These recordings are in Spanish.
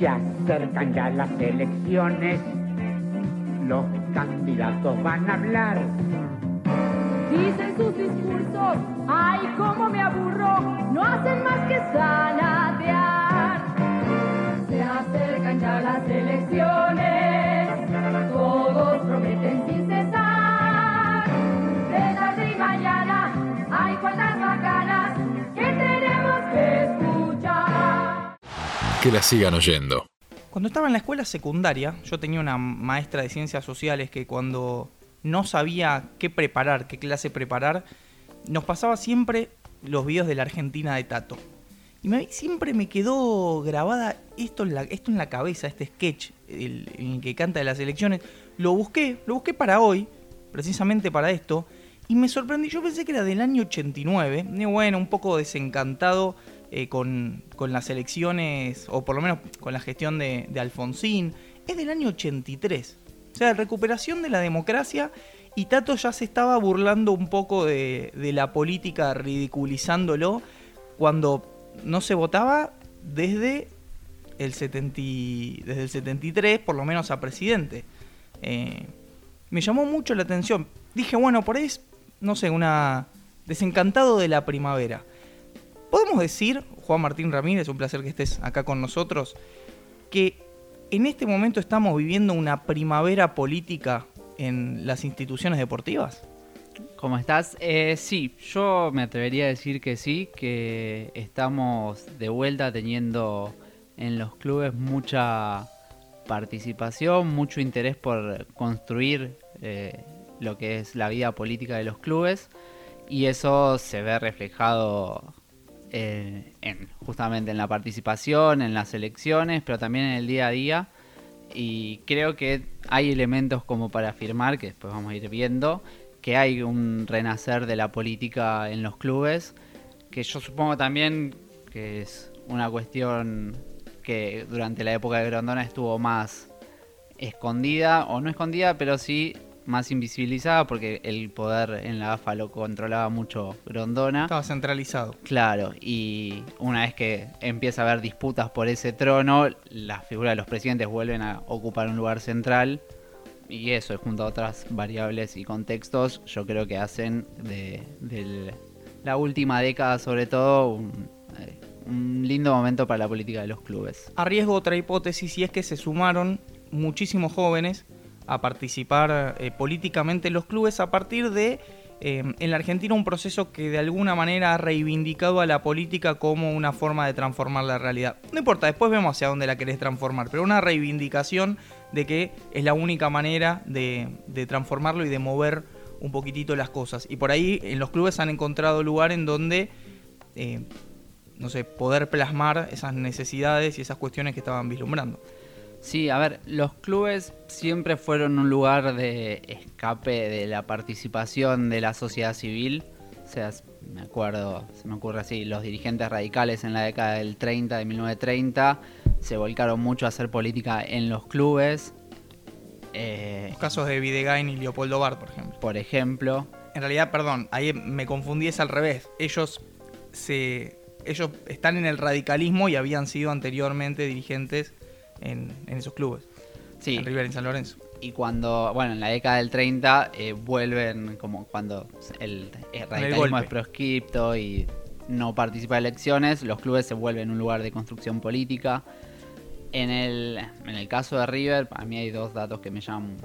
Se acercan ya las elecciones, los candidatos van a hablar. Dicen sus discursos, ay, cómo me aburro, no hacen más que sanatear. Se acercan ya las elecciones, todos prometen sin cesar. De tarde y mañana, Que la sigan oyendo. Cuando estaba en la escuela secundaria, yo tenía una maestra de ciencias sociales que cuando no sabía qué preparar, qué clase preparar, nos pasaba siempre los videos de la Argentina de Tato. Y me- siempre me quedó grabada esto en la, esto en la cabeza, este sketch en el que canta de las elecciones. Lo busqué, lo busqué para hoy, precisamente para esto, y me sorprendí. Yo pensé que era del año 89, y bueno, un poco desencantado eh, con, las elecciones, o por lo menos con la gestión de, Alfonsín. Es del año 83. O sea, recuperación de la democracia y Tato ya se estaba burlando un poco de, la política, ridiculizándolo, cuando no se votaba desde el, 70, y- desde el 73, por lo menos a presidente. Eh, me llamó mucho la atención. Dije, bueno, por ahí es, no sé, una desencantado de la primavera. Podemos decir, Juan Martín Ramírez, un placer que estés acá con nosotros, que en este momento estamos viviendo una primavera política en las instituciones deportivas. ¿Cómo estás? Eh, sí, yo me atrevería a decir que sí, que estamos de vuelta teniendo en los clubes mucha participación, mucho interés por construir eh, lo que es la vida política de los clubes y eso se ve reflejado eh, en, justamente en la participación, en las elecciones, pero también en el día a día. Y creo que hay elementos como para afirmar, que después vamos a ir viendo, que hay un renacer de la política en los clubes, que yo supongo también que es una cuestión que durante la época de Grondona estuvo más escondida, o no escondida, pero sí más invisibilizada, porque el poder en la AFA lo controlaba mucho Grondona. Estaba centralizado. Claro, y una vez que empieza a haber disputas por ese trono, las figuras de los presidentes vuelven a ocupar un lugar central. Y eso, junto a otras variables y contextos, yo creo que hacen de, la última década, sobre todo, un, eh, un lindo momento para la política de los clubes. Arriesgo otra hipótesis y es que se sumaron muchísimos jóvenes a participar eh, políticamente en los clubes a partir de, eh, en la Argentina, un proceso que de alguna manera ha reivindicado a la política como una forma de transformar la realidad. No importa, después vemos hacia dónde la querés transformar, pero una reivindicación de que es la única manera de, de transformarlo y de mover un poquitito las cosas. Y por ahí en los clubes han encontrado lugar en donde... eh, no sé, poder plasmar esas necesidades y esas cuestiones que estaban vislumbrando. Sí, a ver, los clubes siempre fueron un lugar de escape de la participación de la sociedad civil. O sea, me acuerdo, se me ocurre así, los dirigentes radicales en la década del 30, de 1930, se volcaron mucho a hacer política en los clubes. Eh, Los casos de Videgain y Leopoldo Bar, por ejemplo. por ejemplo, En realidad, perdón, ahí me confundí, es al revés. Ellos se ellos están en el radicalismo y habían sido anteriormente dirigentes en, en esos clubes. sí, En River y en San Lorenzo. y cuando, bueno, en la década del 30 eh, vuelven como cuando el, el radicalismo golpe. es proscripto y no participa de elecciones, los clubes se vuelven un lugar de construcción política. En el, en el caso de River, a mí hay dos datos que me llaman,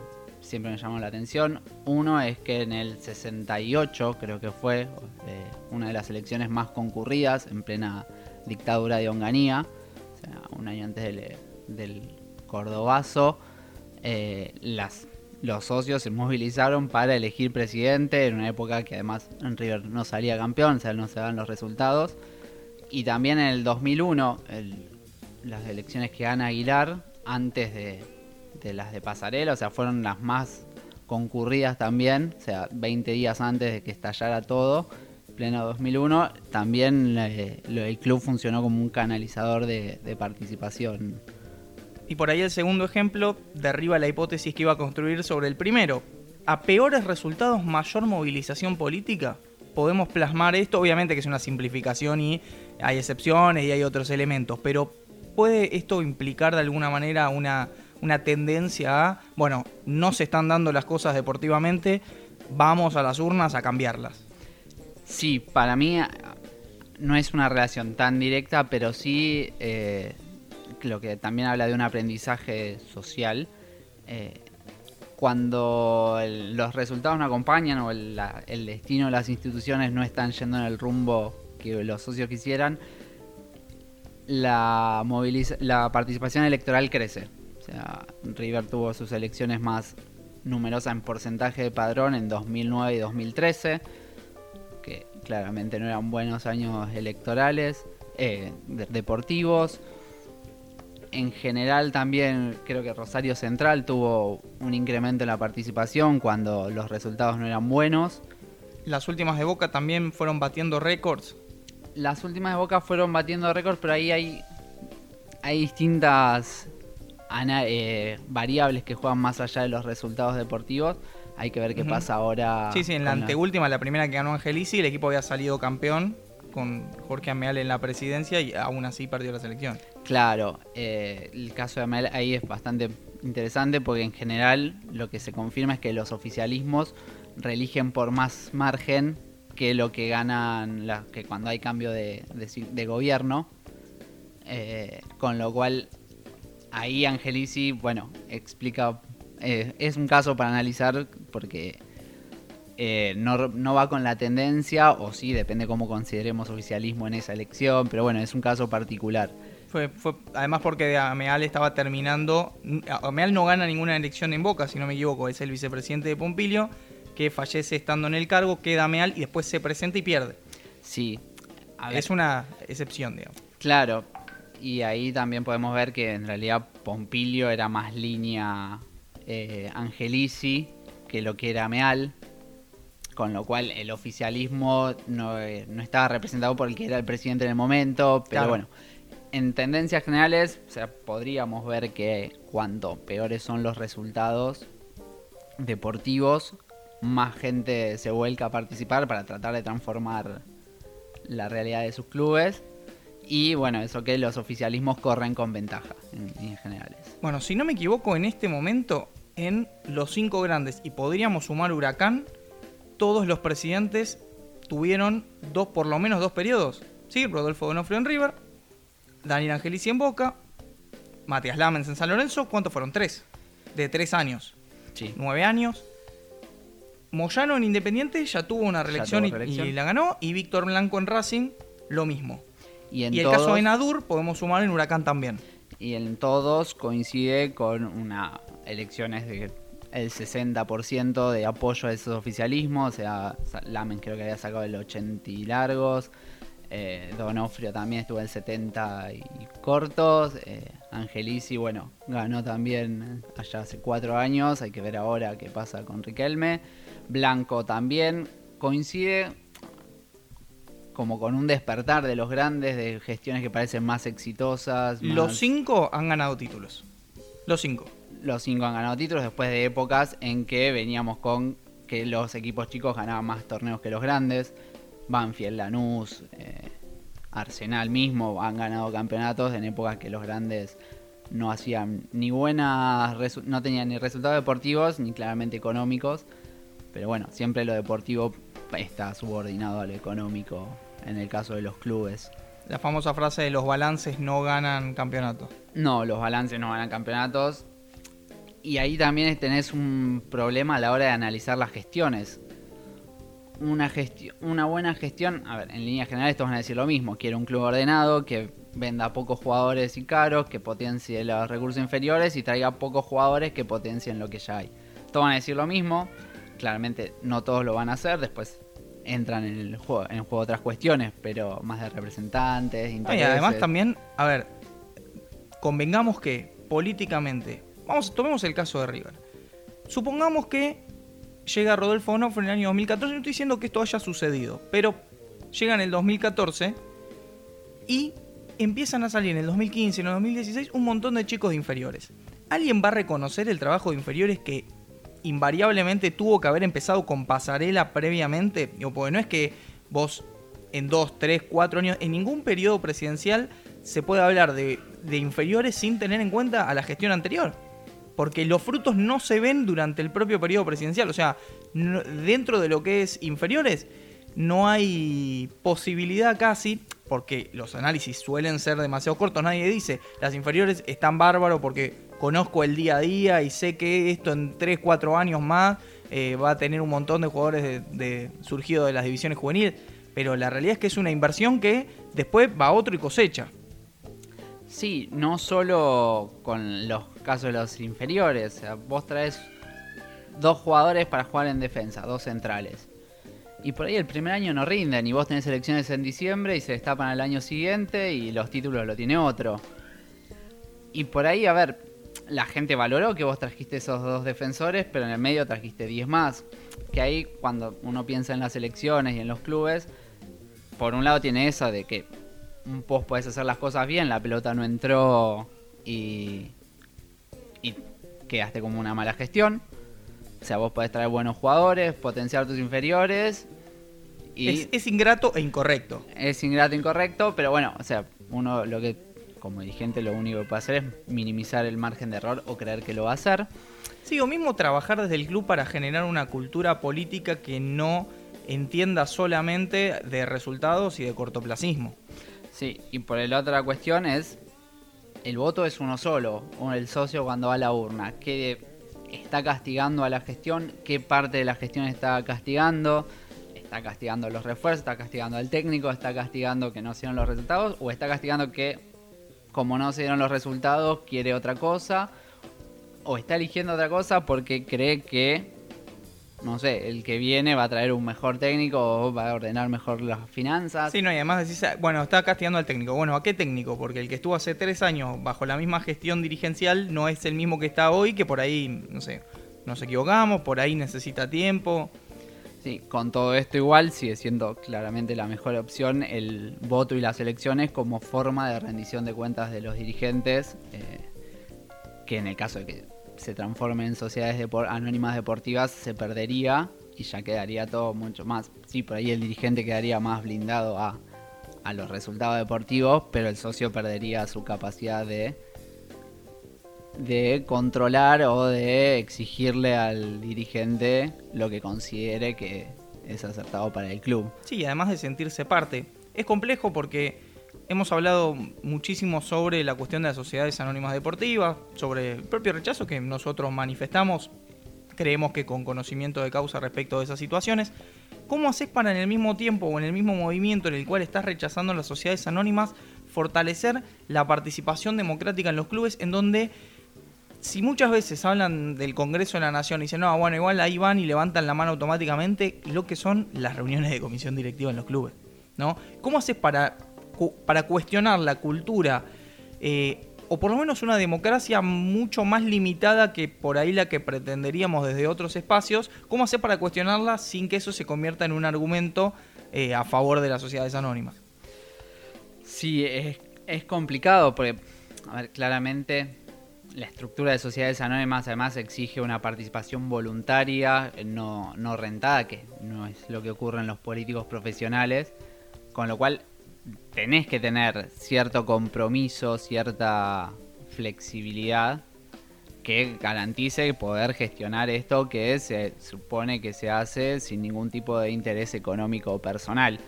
siempre me llaman la atención. Uno es que en el 68, creo que fue eh, una de las elecciones más concurridas en plena dictadura de Onganía, o sea, un año antes del, del Cordobazo, eh, los socios se movilizaron para elegir presidente en una época que además en River no salía campeón, o sea, no se dan los resultados. Y también en el 2001, el- las elecciones que gana Aguilar, antes de, las de Pasarela, o sea, fueron las más concurridas también, o sea, 20 días antes de que estallara todo, pleno 2001, también eh, el club funcionó como un canalizador de participación. Y por ahí el segundo ejemplo derriba la hipótesis que iba a construir sobre el primero. A peores resultados, mayor movilización política. Podemos plasmar esto, obviamente que es una simplificación y hay excepciones y hay otros elementos, pero ¿puede esto implicar de alguna manera una, una tendencia a, bueno, no se están dando las cosas deportivamente, vamos a las urnas a cambiarlas? Sí, para mí no es una relación tan directa, pero sí eh, lo que también habla de un aprendizaje social. Eh, cuando los resultados no acompañan o el, destino de las instituciones no están yendo en el rumbo que los socios quisieran, la, la participación electoral crece. O sea, River tuvo sus elecciones más numerosas en porcentaje de padrón en 2009 y 2013 que claramente no eran buenos años electorales, eh, de- deportivos. En general también creo que Rosario Central tuvo un incremento en la participación cuando los resultados no eran buenos. Las últimas de Boca también fueron batiendo récords. Las últimas de Boca fueron batiendo récords, pero ahí hay, hay distintas eh, variables que juegan más allá de los resultados deportivos. Hay que ver qué pasa ahora. Sí, sí, en la- anteúltima, la primera que ganó Angelici, el equipo había salido campeón con Jorge Ameal en la presidencia y aún así perdió la selección. Claro, eh, el caso de Amel ahí es bastante interesante porque en general lo que se confirma es que los oficialismos reeligen por más margen que lo que ganan la- que cuando hay cambio de gobierno. Eh, con lo cual ahí Angelici, bueno, explica, eh, es un caso para analizar porque eh, no, no va con la tendencia, o sí, depende cómo consideremos oficialismo en esa elección, pero bueno, es un caso particular. Fue, fue, además porque Ameal estaba terminando. Ameal no gana ninguna elección en Boca, si no me equivoco, es el vicepresidente de Pompilio, que fallece estando en el cargo, queda Ameal y después se presenta y pierde. Sí. A ver, Es una excepción, digamos. Claro. Y ahí también podemos ver que en realidad Pompilio era más línea eh, Angelici que lo que era Meal. Con lo cual el oficialismo no, eh, no estaba representado por el que era el presidente en el momento. Pero Claro. bueno, en tendencias generales, podríamos ver que cuanto peores son los resultados deportivos, más gente se vuelca a participar para tratar de transformar la realidad de sus clubes. Y bueno, eso que los oficialismos corren con ventaja en líneas generales. Bueno, si no me equivoco, en este momento, en los cinco grandes, y podríamos sumar Huracán, todos los presidentes tuvieron dos, por lo menos dos periodos. Sí, Rodolfo Donofrio en River, Daniel Angelici en Boca, Matías Lamens en San Lorenzo, ¿cuántos fueron? Tres. De tres años. Sí. Nueve años. Moyano en Independiente ya tuvo una reelección, tuvo y- reelección. Y, la ganó. Y Víctor Blanco en Racing, lo mismo. Y en, y el todos, caso de Nadur podemos sumar en Huracán también. y en todos coincide con una elecciones de el 60% de apoyo a esos oficialismos. O sea, Lamen creo que había sacado el 80 y largos. Eh, Donofrio también estuvo el 70 y cortos. Eh, Angelici, bueno, ganó también allá hace cuatro años. Hay que ver ahora qué pasa con Riquelme. Blanco también coincide como con un despertar de los grandes, de gestiones que parecen más exitosas. más- Los cinco han ganado títulos. Los cinco. los cinco han ganado títulos después de épocas en que veníamos con que los equipos chicos ganaban más torneos que los grandes. Banfield, Lanús, eh, Arsenal mismo han ganado campeonatos en épocas que los grandes no hacían ni buenas, no tenían ni resultados deportivos ni claramente económicos. Pero bueno, siempre lo deportivo está subordinado a lo económico en el caso de los clubes. La famosa frase de los balances no ganan campeonatos. No, los balances no ganan campeonatos. Y ahí también tenés un problema a la hora de analizar las gestiones. Una, una buena gestión, a ver, en líneas generales todos van a decir lo mismo. Quiero un club ordenado, que venda pocos jugadores y caros, que potencie los recursos inferiores y traiga pocos jugadores que potencien lo que ya hay. Todos van a decir lo mismo. Claramente no todos lo van a hacer, después entran en el juego, en el juego otras cuestiones, pero más de representantes, No, y intereses. además también, a ver, convengamos que políticamente, vamos, tomemos el caso de River. Supongamos que llega Rodolfo Onofre en el año 2014, no estoy diciendo que esto haya sucedido, pero llega en el 2014 y empiezan a salir en el 2015, en el 2016 un montón de chicos de inferiores. ¿Alguien va a reconocer el trabajo de inferiores que invariablemente tuvo que haber empezado con pasarela previamente? Porque no es que vos en dos, tres, cuatro años, en ningún periodo presidencial se puede hablar de, de inferiores sin tener en cuenta a la gestión anterior. Porque los frutos no se ven durante el propio periodo presidencial. O sea, dentro de lo que es inferiores, no hay posibilidad casi, porque los análisis suelen ser demasiado cortos. Nadie dice, las inferiores están bárbaros porque conozco el día a día y sé que esto en 3, 4 años más eh, va a tener un montón de jugadores surgidos de las divisiones juveniles. Pero la realidad es que es una inversión que después va a otro y cosecha. Sí, no solo con los casos de los inferiores. O sea, vos traes dos jugadores para jugar en defensa, dos centrales. Y por ahí el primer año no rinden y vos tenés elecciones en diciembre y se destapan al año siguiente y los títulos lo tiene otro. Y por ahí, a ver, la gente valoró que vos trajiste esos dos defensores, pero en el medio trajiste 10 más. Que ahí cuando uno piensa en las elecciones y en los clubes, por un lado tiene eso de que vos podés hacer las cosas bien, la pelota no entró y, y quedaste como una mala gestión. O sea, vos podés traer buenos jugadores, potenciar tus inferiores y Es, es ingrato e incorrecto. es ingrato, incorrecto, pero bueno, o sea, uno lo que como dirigente lo único que puede hacer es minimizar el margen de error o creer que lo va a hacer. Sí, o mismo trabajar desde el club para generar una cultura política que no entienda solamente de resultados y de cortoplacismo. Sí, y por el otra cuestión es, el voto es uno solo, el socio cuando va a la urna, que está castigando a la gestión, qué parte de la gestión está castigando, está castigando los refuerzos, está castigando al técnico, está castigando que no se dieron los resultados, o está castigando que como no se dieron los resultados quiere otra cosa, o está eligiendo otra cosa porque cree que, no sé, el que viene va a traer un mejor técnico o va a ordenar mejor las finanzas. Sí, no, y además decís, ah, bueno, está castigando al técnico. Bueno, ¿a qué técnico? Porque el que estuvo hace tres años bajo la misma gestión dirigencial no es el mismo que está hoy, que por ahí, no sé, nos equivocamos, por ahí necesita tiempo. Sí, con todo esto igual sigue siendo claramente la mejor opción el voto y las elecciones como forma de rendición de cuentas de los dirigentes, eh, que en el caso de que se transformen en sociedades anónimas deportivas se perdería y ya quedaría todo mucho más. Sí, por ahí el dirigente quedaría más blindado a, a los resultados deportivos, pero el socio perdería su capacidad de de controlar o de exigirle al dirigente lo que considere que es acertado para el club. Sí, además de sentirse parte. Es complejo porque hemos hablado muchísimo sobre la cuestión de las sociedades anónimas deportivas, sobre el propio rechazo que nosotros manifestamos. Creemos que con conocimiento de causa respecto de esas situaciones. ¿Cómo haces para en el mismo tiempo o en el mismo movimiento en el cual estás rechazando las sociedades anónimas fortalecer la participación democrática en los clubes en donde si muchas veces hablan del Congreso de la Nación y dicen, no, bueno, igual ahí van y levantan la mano automáticamente, lo que son las reuniones de comisión directiva en los clubes, ¿no? ¿Cómo haces para, para cuestionar la cultura, eh, o por lo menos una democracia mucho más limitada que por ahí la que pretenderíamos desde otros espacios? ¿Cómo haces para cuestionarla sin que eso se convierta en un argumento eh, a favor de las sociedades anónimas? Sí, es, es complicado porque, a ver, claramente la estructura de sociedades anónimas además exige una participación voluntaria, no, no rentada, que no es lo que ocurre en los políticos profesionales, con lo cual tenés que tener cierto compromiso, cierta flexibilidad que garantice poder gestionar esto que se supone que se hace sin ningún tipo de interés económico o personal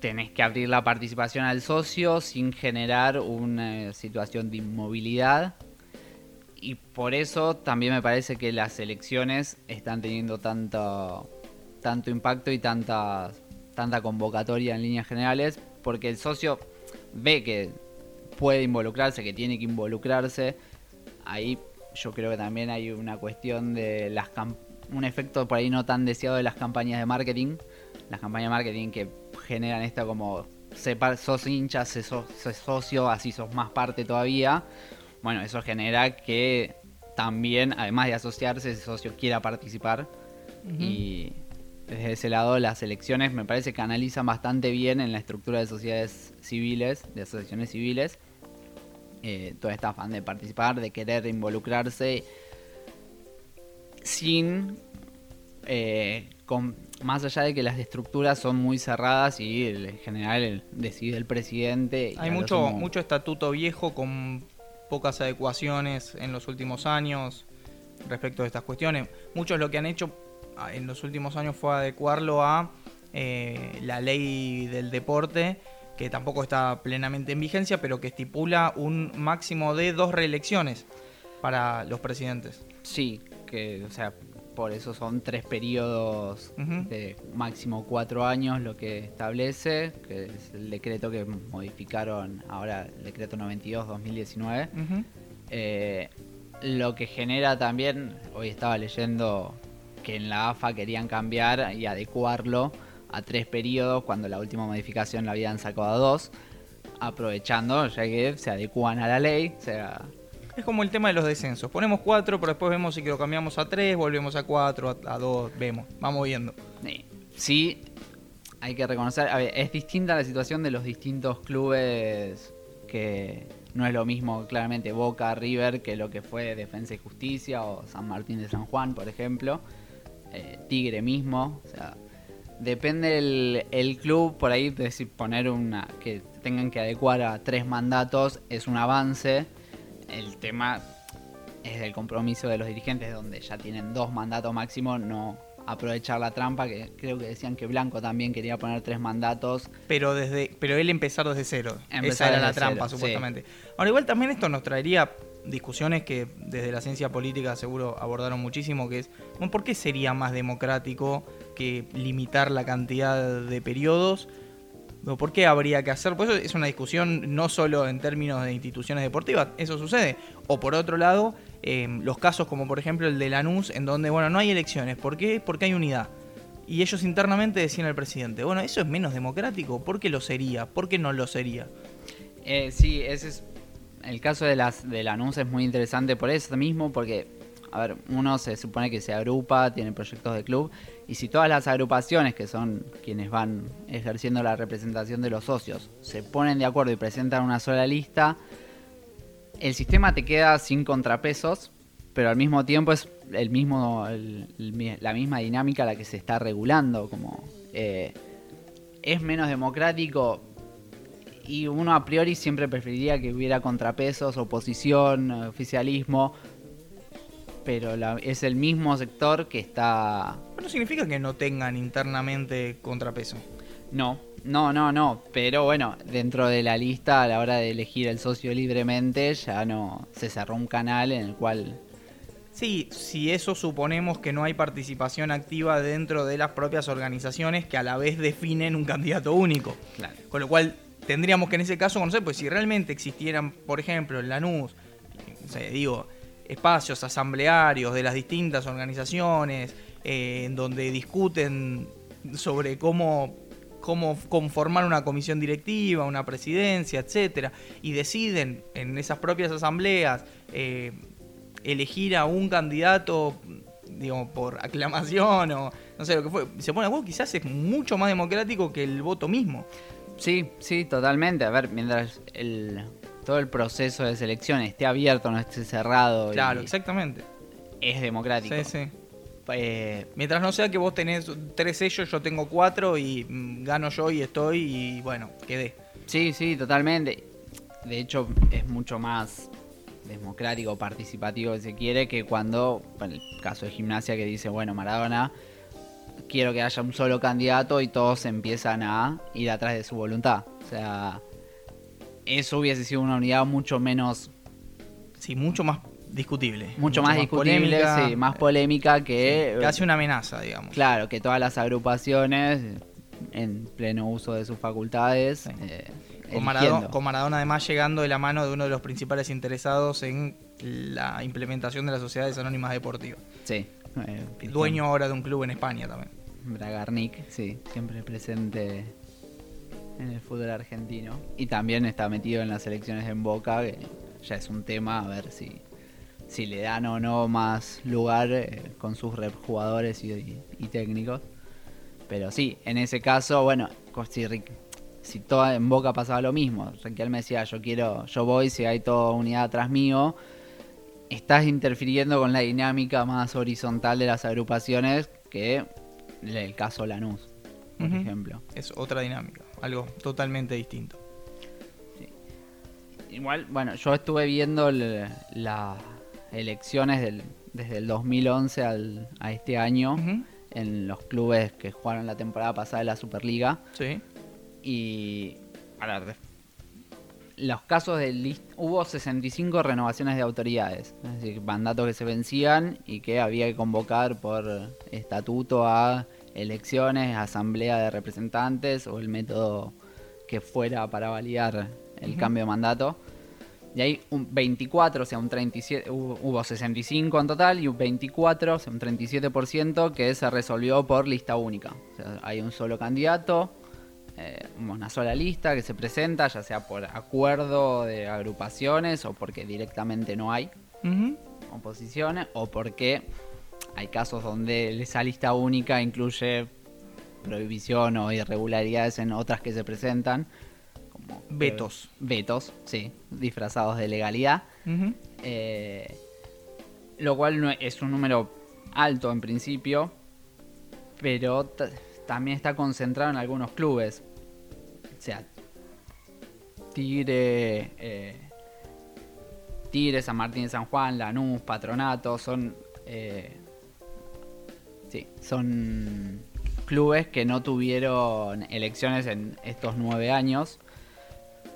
tenés que abrir la participación al socio sin generar una situación de inmovilidad. Y por eso también me parece que las elecciones están teniendo tanto, tanto impacto y tanta, tanta convocatoria en líneas generales, porque el socio ve que puede involucrarse, que tiene que involucrarse. Ahí yo creo que también hay una cuestión de las un efecto por ahí no tan deseado de las campañas de marketing. Las campañas de marketing que generan esto como sepa- sos hincha, sos socio, así sos más parte todavía. Bueno, eso genera que también, además de asociarse, ese socio quiera participar. Y desde ese lado, las elecciones me parece que analizan bastante bien en la estructura de sociedades civiles, de asociaciones civiles, eh, todo este afán de participar, de querer involucrarse sin eh, con, más allá de que las estructuras son muy cerradas y el- en general el- decide el presidente. Hay mucho, sumo- mucho estatuto viejo con pocas adecuaciones en los últimos años respecto de estas cuestiones. Muchos lo que han hecho en los últimos años fue adecuarlo a eh, la ley del deporte, que tampoco está plenamente en vigencia, pero que estipula un máximo de dos reelecciones para los presidentes. Sí, que, o sea, por eso son tres periodos de máximo cuatro años lo que establece, que es el decreto que modificaron ahora, el decreto 92-2019. Ujú. Eh, lo que genera también, hoy estaba leyendo que en la AFA querían cambiar y adecuarlo a tres periodos cuando la última modificación la habían sacado a dos, aprovechando ya que se adecuan a la ley, o sea, Es como el tema de los descensos. Ponemos cuatro, pero después vemos si lo cambiamos a tres, volvemos a cuatro, a, a dos, vemos, vamos viendo. Sí, hay que reconocer, a ver, es distinta la situación de los distintos clubes que no es lo mismo claramente Boca, River que lo que fue Defensa y Justicia o San Martín de San Juan, por ejemplo, Eh, Tigre mismo, o sea, depende el, el club, por ahí decir, poner una que tengan que adecuar a tres mandatos es un avance, el tema es el compromiso de los dirigentes donde ya tienen dos mandatos máximo, no aprovechar la trampa, que creo que decían que Blanco también quería poner tres mandatos. Pero desde pero él empezar desde cero. Empezar Esa era la trampa, cero, supuestamente. Ahora, igual también esto nos traería discusiones que desde la ciencia política seguro abordaron muchísimo, que es, bueno, ¿por qué sería más democrático que limitar la cantidad de periodos? ¿O ¿Por qué habría que hacer? Pues eso es una discusión no solo en términos de instituciones deportivas, eso sucede. O por otro lado, eh, los casos como por ejemplo el de Lanús, en donde, bueno, no hay elecciones. ¿Por qué? Porque hay unidad. Y ellos internamente decían al presidente, bueno, ¿eso es menos democrático? ¿Por qué lo sería? ¿Por qué no lo sería? Eh, sí, ese es el caso de las de Lanús es muy interesante por eso mismo, porque a ver, uno se supone que se agrupa, tiene proyectos de club, y si todas las agrupaciones, que son quienes van ejerciendo la representación de los socios, se ponen de acuerdo y presentan una sola lista, el sistema te queda sin contrapesos, pero al mismo tiempo es el mismo, la misma dinámica la que se está regulando, como eh, es menos democrático, y uno a priori siempre preferiría que hubiera contrapesos, oposición, eh, oficialismo, pero la- es el mismo sector que está... Pero no significa que no tengan internamente contrapeso. No, no, no, no, pero bueno, dentro de la lista a la hora de elegir el socio libremente ya no se cerró un canal en el cual... Sí, si eso suponemos que no hay participación activa dentro de las propias organizaciones que a la vez definen un candidato único. Claro. Con lo cual tendríamos que en ese caso conocer, pues si realmente existieran, por ejemplo, en Lanús, no sé, digo, espacios asamblearios de las distintas organizaciones, eh, en donde discuten sobre cómo, cómo conformar una comisión directiva, una presidencia, etcétera, y deciden en esas propias asambleas eh, elegir a un candidato digo, por aclamación o no sé lo que fue, se pone a quizás es mucho más democrático que el voto mismo. Sí, sí, totalmente. A ver, mientras el, todo el proceso de selección esté abierto, no esté cerrado, y Claro, exactamente. es democrático. Sí, sí. Eh, Mientras no sea que vos tenés tres sellos, yo tengo cuatro y mm, gano yo y estoy y bueno, quedé. Sí, sí, totalmente. De hecho, es mucho más democrático, participativo, si se quiere, que cuando, en el caso de gimnasia, que dice, bueno, Maradona, quiero que haya un solo candidato y todos empiezan a ir atrás de su voluntad. O sea, eso hubiese sido una unidad mucho menos, Sí, mucho más discutible. mucho, más, discutible, polémica, sí, más polémica que, Casi una amenaza, digamos. claro, que todas las agrupaciones en pleno uso de sus facultades. Sí. eh, Con Maradona, eligiendo. con Maradona además llegando de la mano de uno de los principales interesados en la implementación de las sociedades anónimas deportivas. Sí. eh, Dueño ahora de un club en España también. Bragarnik, sí, siempre presente en el fútbol argentino. Y también está metido en las elecciones en Boca, que ya es un tema, a ver si, si le dan o no más lugar eh, con sus jugadores y, técnicos. Pero sí, en ese caso, bueno, si, si toda en Boca pasaba lo mismo, Riquelme decía, yo quiero, yo voy, si hay toda unidad atrás mío, estás interfiriendo con la dinámica más horizontal de las agrupaciones que el caso Lanús, por ejemplo. Es otra dinámica, algo totalmente distinto. Igual, bueno, yo estuve viendo las elecciones del- desde el 2011 al, a este año en los clubes que jugaron la temporada pasada de la Superliga. Sí. Y. A ver. Los casos de list hubo 65 renovaciones de autoridades, es decir, mandatos que se vencían y que había que convocar por estatuto a elecciones, asamblea de representantes o el método que fuera para validar el cambio de mandato. Y hay un 24, o sea, un 37, hubo, hubo 65 en total y un 24, o sea, un 37% que se resolvió por lista única. O sea, hay un solo candidato, eh, una sola lista que se presenta, ya sea por acuerdo de agrupaciones o porque directamente no hay Ujú. oposiciones o porque hay casos donde esa lista única incluye prohibición o irregularidades en otras que se presentan. Como Vetos. Vetos, sí, disfrazados de legalidad. Eh, lo cual no es un número alto en principio, pero también está concentrado en algunos clubes. O sea, Tigre, eh, Tigre, San Martín de San Juan, Lanús, Patronato, son, eh, sí, son clubes que no tuvieron elecciones en estos nueve años.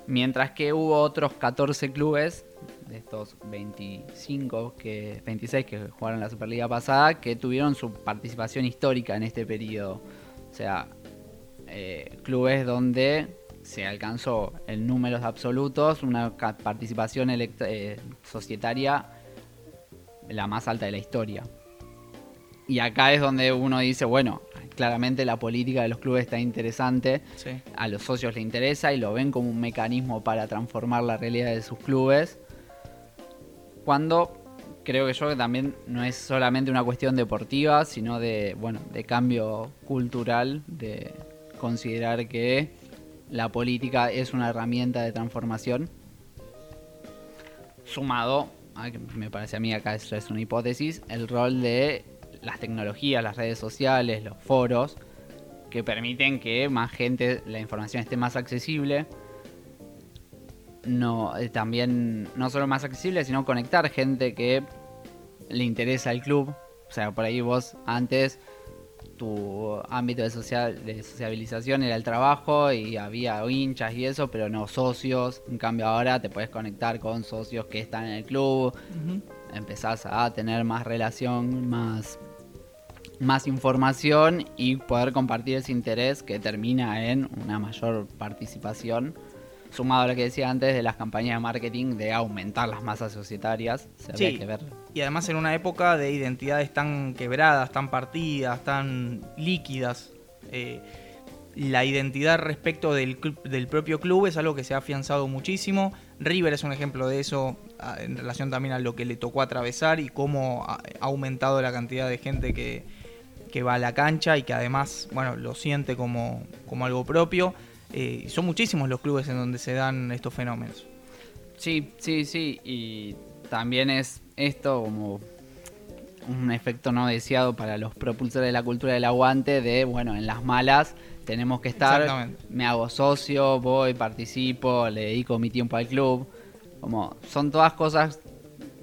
Mientras que hubo otros 14 clubes, de estos 25 que, 26 que jugaron la Superliga pasada, que tuvieron su participación histórica en este periodo. O sea, eh, clubes donde se alcanzó en números absolutos una participación eh, societaria la más alta de la historia. Y acá es donde uno dice, bueno, claramente la política de los clubes está interesante, Sí. a los socios les interesa y lo ven como un mecanismo para transformar la realidad de sus clubes. Cuando creo que yo que también no es solamente una cuestión deportiva, sino de, bueno, de cambio cultural, de considerar que la política es una herramienta de transformación. Sumado, a me parece a mí acá esto es una hipótesis, el rol de las tecnologías, las redes sociales, los foros, que permiten que más gente, la información esté más accesible. No, eh, también no solo más accesible, sino conectar gente que le interesa el club. O sea, por ahí vos antes tu ámbito de, social, de sociabilización era el trabajo y había hinchas y eso, pero no socios. En cambio ahora te puedes conectar con socios que están en el club, Ujú. empezás a tener más relación, más, más información y poder compartir ese interés que termina en una mayor participación. Sumado a lo que decía antes de las campañas de marketing de aumentar las masas societarias. O sea, Sí. que ver. Y además en una época de identidades tan quebradas, tan partidas, tan líquidas. eh, la identidad respecto del, propio club es algo que se ha afianzado muchísimo. River es un ejemplo de eso en relación también a lo que le tocó atravesar y cómo ha ha aumentado la cantidad de gente que, que va a la cancha y que además bueno, lo siente como, como algo propio. Eh, y son muchísimos los clubes en donde se dan estos fenómenos. Sí, sí, sí. Y también es esto como un efecto no deseado para los propulsores de la cultura del aguante de, bueno, en las malas tenemos que estar, me hago socio, voy, participo, le dedico mi tiempo al club. Como son todas cosas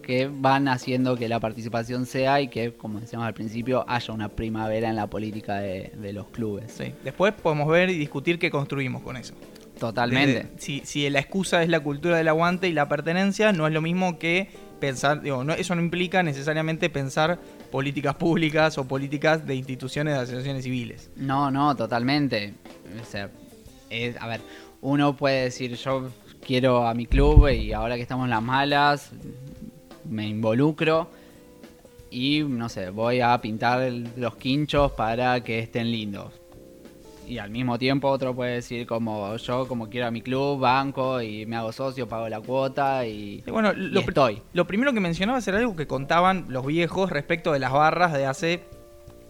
que van haciendo que la participación sea y que, como decíamos al principio, haya una primavera en la política de, de los clubes. Sí. Después podemos ver y discutir qué construimos con eso. Totalmente. Desde- si, si la excusa es la cultura del aguante y la pertenencia, no es lo mismo que pensar, digo, no, eso no implica necesariamente pensar políticas públicas o políticas de instituciones de asociaciones civiles. No, no, totalmente. O sea, es- a ver, uno puede decir, yo quiero a mi club y ahora que estamos en las malas, me involucro y, no sé, voy a pintar los quinchos para que estén lindos. Y al mismo tiempo otro puede decir como yo como quiero a mi club, banco y me hago socio, pago la cuota y, Y bueno, y lo, pri- estoy. lo primero que mencionabas era algo que contaban los viejos respecto de las barras de hace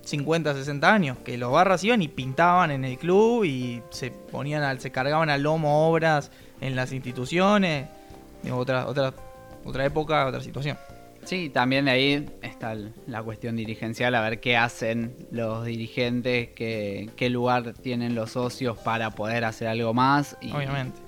50, 60 años, que los barras iban y pintaban en el club y se ponían al, se cargaban al lomo obras en las instituciones, Digo, otra, otra, época, otra situación. Sí, también de ahí está la cuestión dirigencial, a ver qué hacen los dirigentes, qué, qué lugar tienen los socios para poder hacer algo más. Y, Obviamente.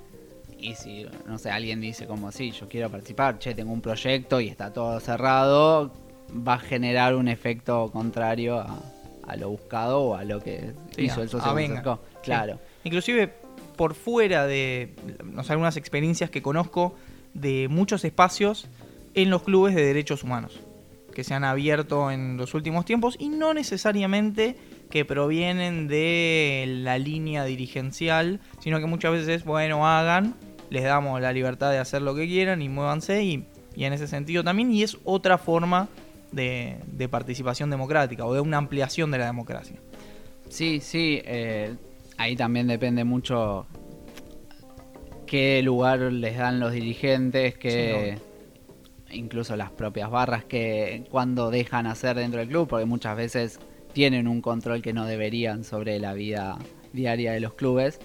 Y si, no sé, alguien dice como, sí, yo quiero participar, che, tengo un proyecto y está todo cerrado, va a generar un efecto contrario a, a lo buscado o a lo que Sí, hizo el socio venga. acercó. Sí. Claro. Inclusive por fuera de no sé, algunas experiencias que conozco de muchos espacios en los clubes de derechos humanos que se han abierto en los últimos tiempos y no necesariamente que provienen de la línea dirigencial, sino que muchas veces es, bueno, hagan, les damos la libertad de hacer lo que quieran y muévanse y, y en ese sentido también, y es otra forma de, participación democrática o de una ampliación de la democracia. Sí, sí, eh, ahí también depende mucho qué lugar les dan los dirigentes, que incluso las propias barras que cuando dejan hacer dentro del club, porque muchas veces tienen un control que no deberían sobre la vida diaria de los clubes.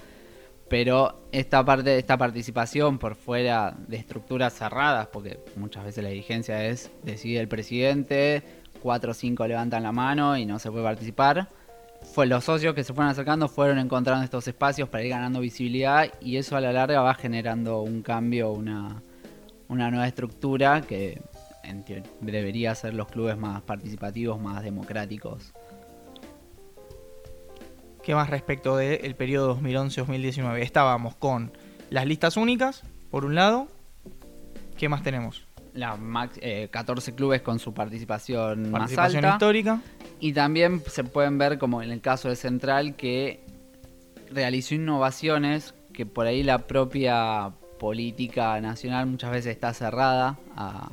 Pero esta parte, esta participación por fuera de estructuras cerradas, porque muchas veces la dirigencia es decide el presidente, cuatro o cinco levantan la mano y no se puede participar fue los socios que se fueron acercando fueron encontrando estos espacios para ir ganando visibilidad y eso a la larga va generando un cambio, una, una nueva estructura que debería ser los clubes más participativos, más democráticos. ¿Qué más respecto del periodo 2011-2019? Estábamos con las listas únicas, por un lado. ¿Qué más tenemos? Las max- eh, 14 clubes con su participación, Participación más alta. histórica. Y también se pueden ver, como en el caso de Central, que realizó innovaciones que por ahí la propia política nacional muchas veces está cerrada a,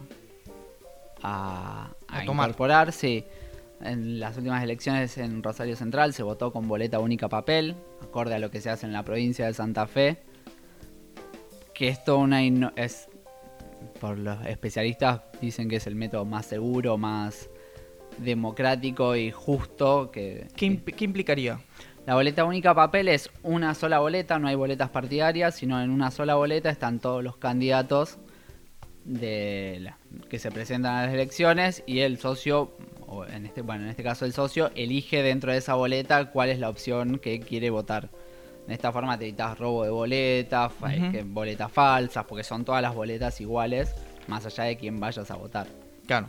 a, A a tomar. incorporar. Sí. En las últimas elecciones en Rosario Central se votó con boleta única papel, acorde a lo que se hace en la provincia de Santa Fe. Que esto una es, por los especialistas dicen que es el método más seguro, más democrático y justo que, ¿Qué, qué implicaría? la boleta única papel es una sola boleta, no hay boletas partidarias, sino en una sola boleta están todos los candidatos de la- que se presentan a las elecciones y el socio, o en este, bueno, en este caso el socio, elige dentro de esa boleta cuál es la opción que quiere votar. De esta forma te evitas robo de boletas, boletas falsas, porque son todas las boletas iguales, más allá de quién vayas a votar. Claro.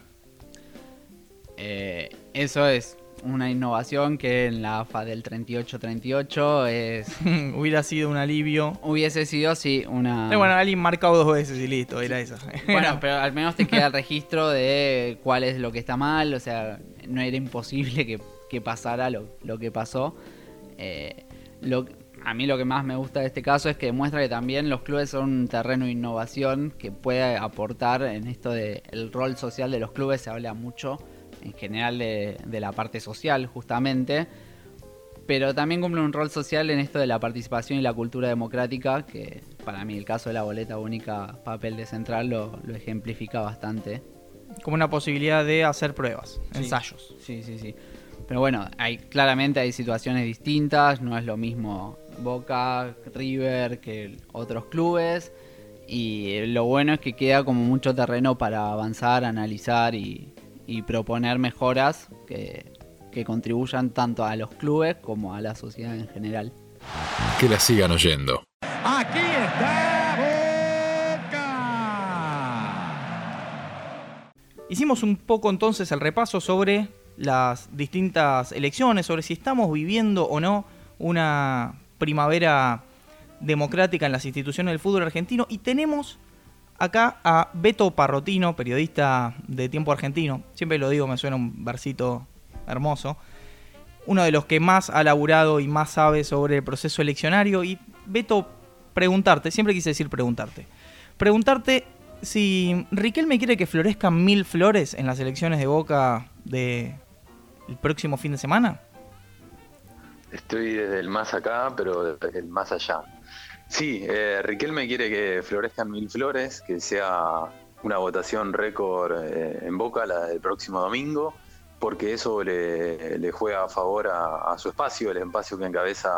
Eh, eso es una innovación que en la AFA del 38-38 es Hubiera sido un alivio. Hubiese sido, sí, una... Eh, bueno, alguien marcado dos veces y listo, era esa. Bueno, pero al menos te queda el registro de cuál es lo que está mal, o sea, no era imposible que, que pasara lo, lo que pasó. Eh, lo, a mí lo que más me gusta de este caso es que demuestra que también los clubes son un terreno de innovación que puede aportar en esto de el rol social de los clubes, se habla mucho en general de, de la parte social justamente, pero también cumple un rol social en esto de la participación y la cultura democrática, que para mí el caso de la boleta única papel de central lo, lo ejemplifica bastante. Como una posibilidad de hacer pruebas, Sí. ensayos. Sí, sí, sí. Pero bueno, hay, claramente hay situaciones distintas, no es lo mismo Boca, River que otros clubes. Y lo bueno es que queda como mucho terreno para avanzar, analizar y, y proponer mejoras que, que contribuyan tanto a los clubes como a la sociedad en general. Que la sigan oyendo. Aquí está Boca. Hicimos un poco entonces el repaso sobre las distintas elecciones, sobre si estamos viviendo o no una primavera democrática en las instituciones del fútbol argentino. Y tenemos acá a Beto Parrotino, periodista de Tiempo Argentino, siempre lo digo, me suena un versito hermoso, uno de los que más ha laburado y más sabe sobre el proceso eleccionario. Y Beto, preguntarte, siempre quise decir preguntarte, preguntarte si Riquelme quiere que florezcan mil flores en las elecciones de Boca de el próximo fin de semana. Estoy desde el más acá, pero desde el más allá. Sí, eh, Riquelme quiere que florezcan mil flores, que sea una votación récord eh, en Boca la del próximo domingo, porque eso le, juega a favor a, su espacio, el espacio que encabeza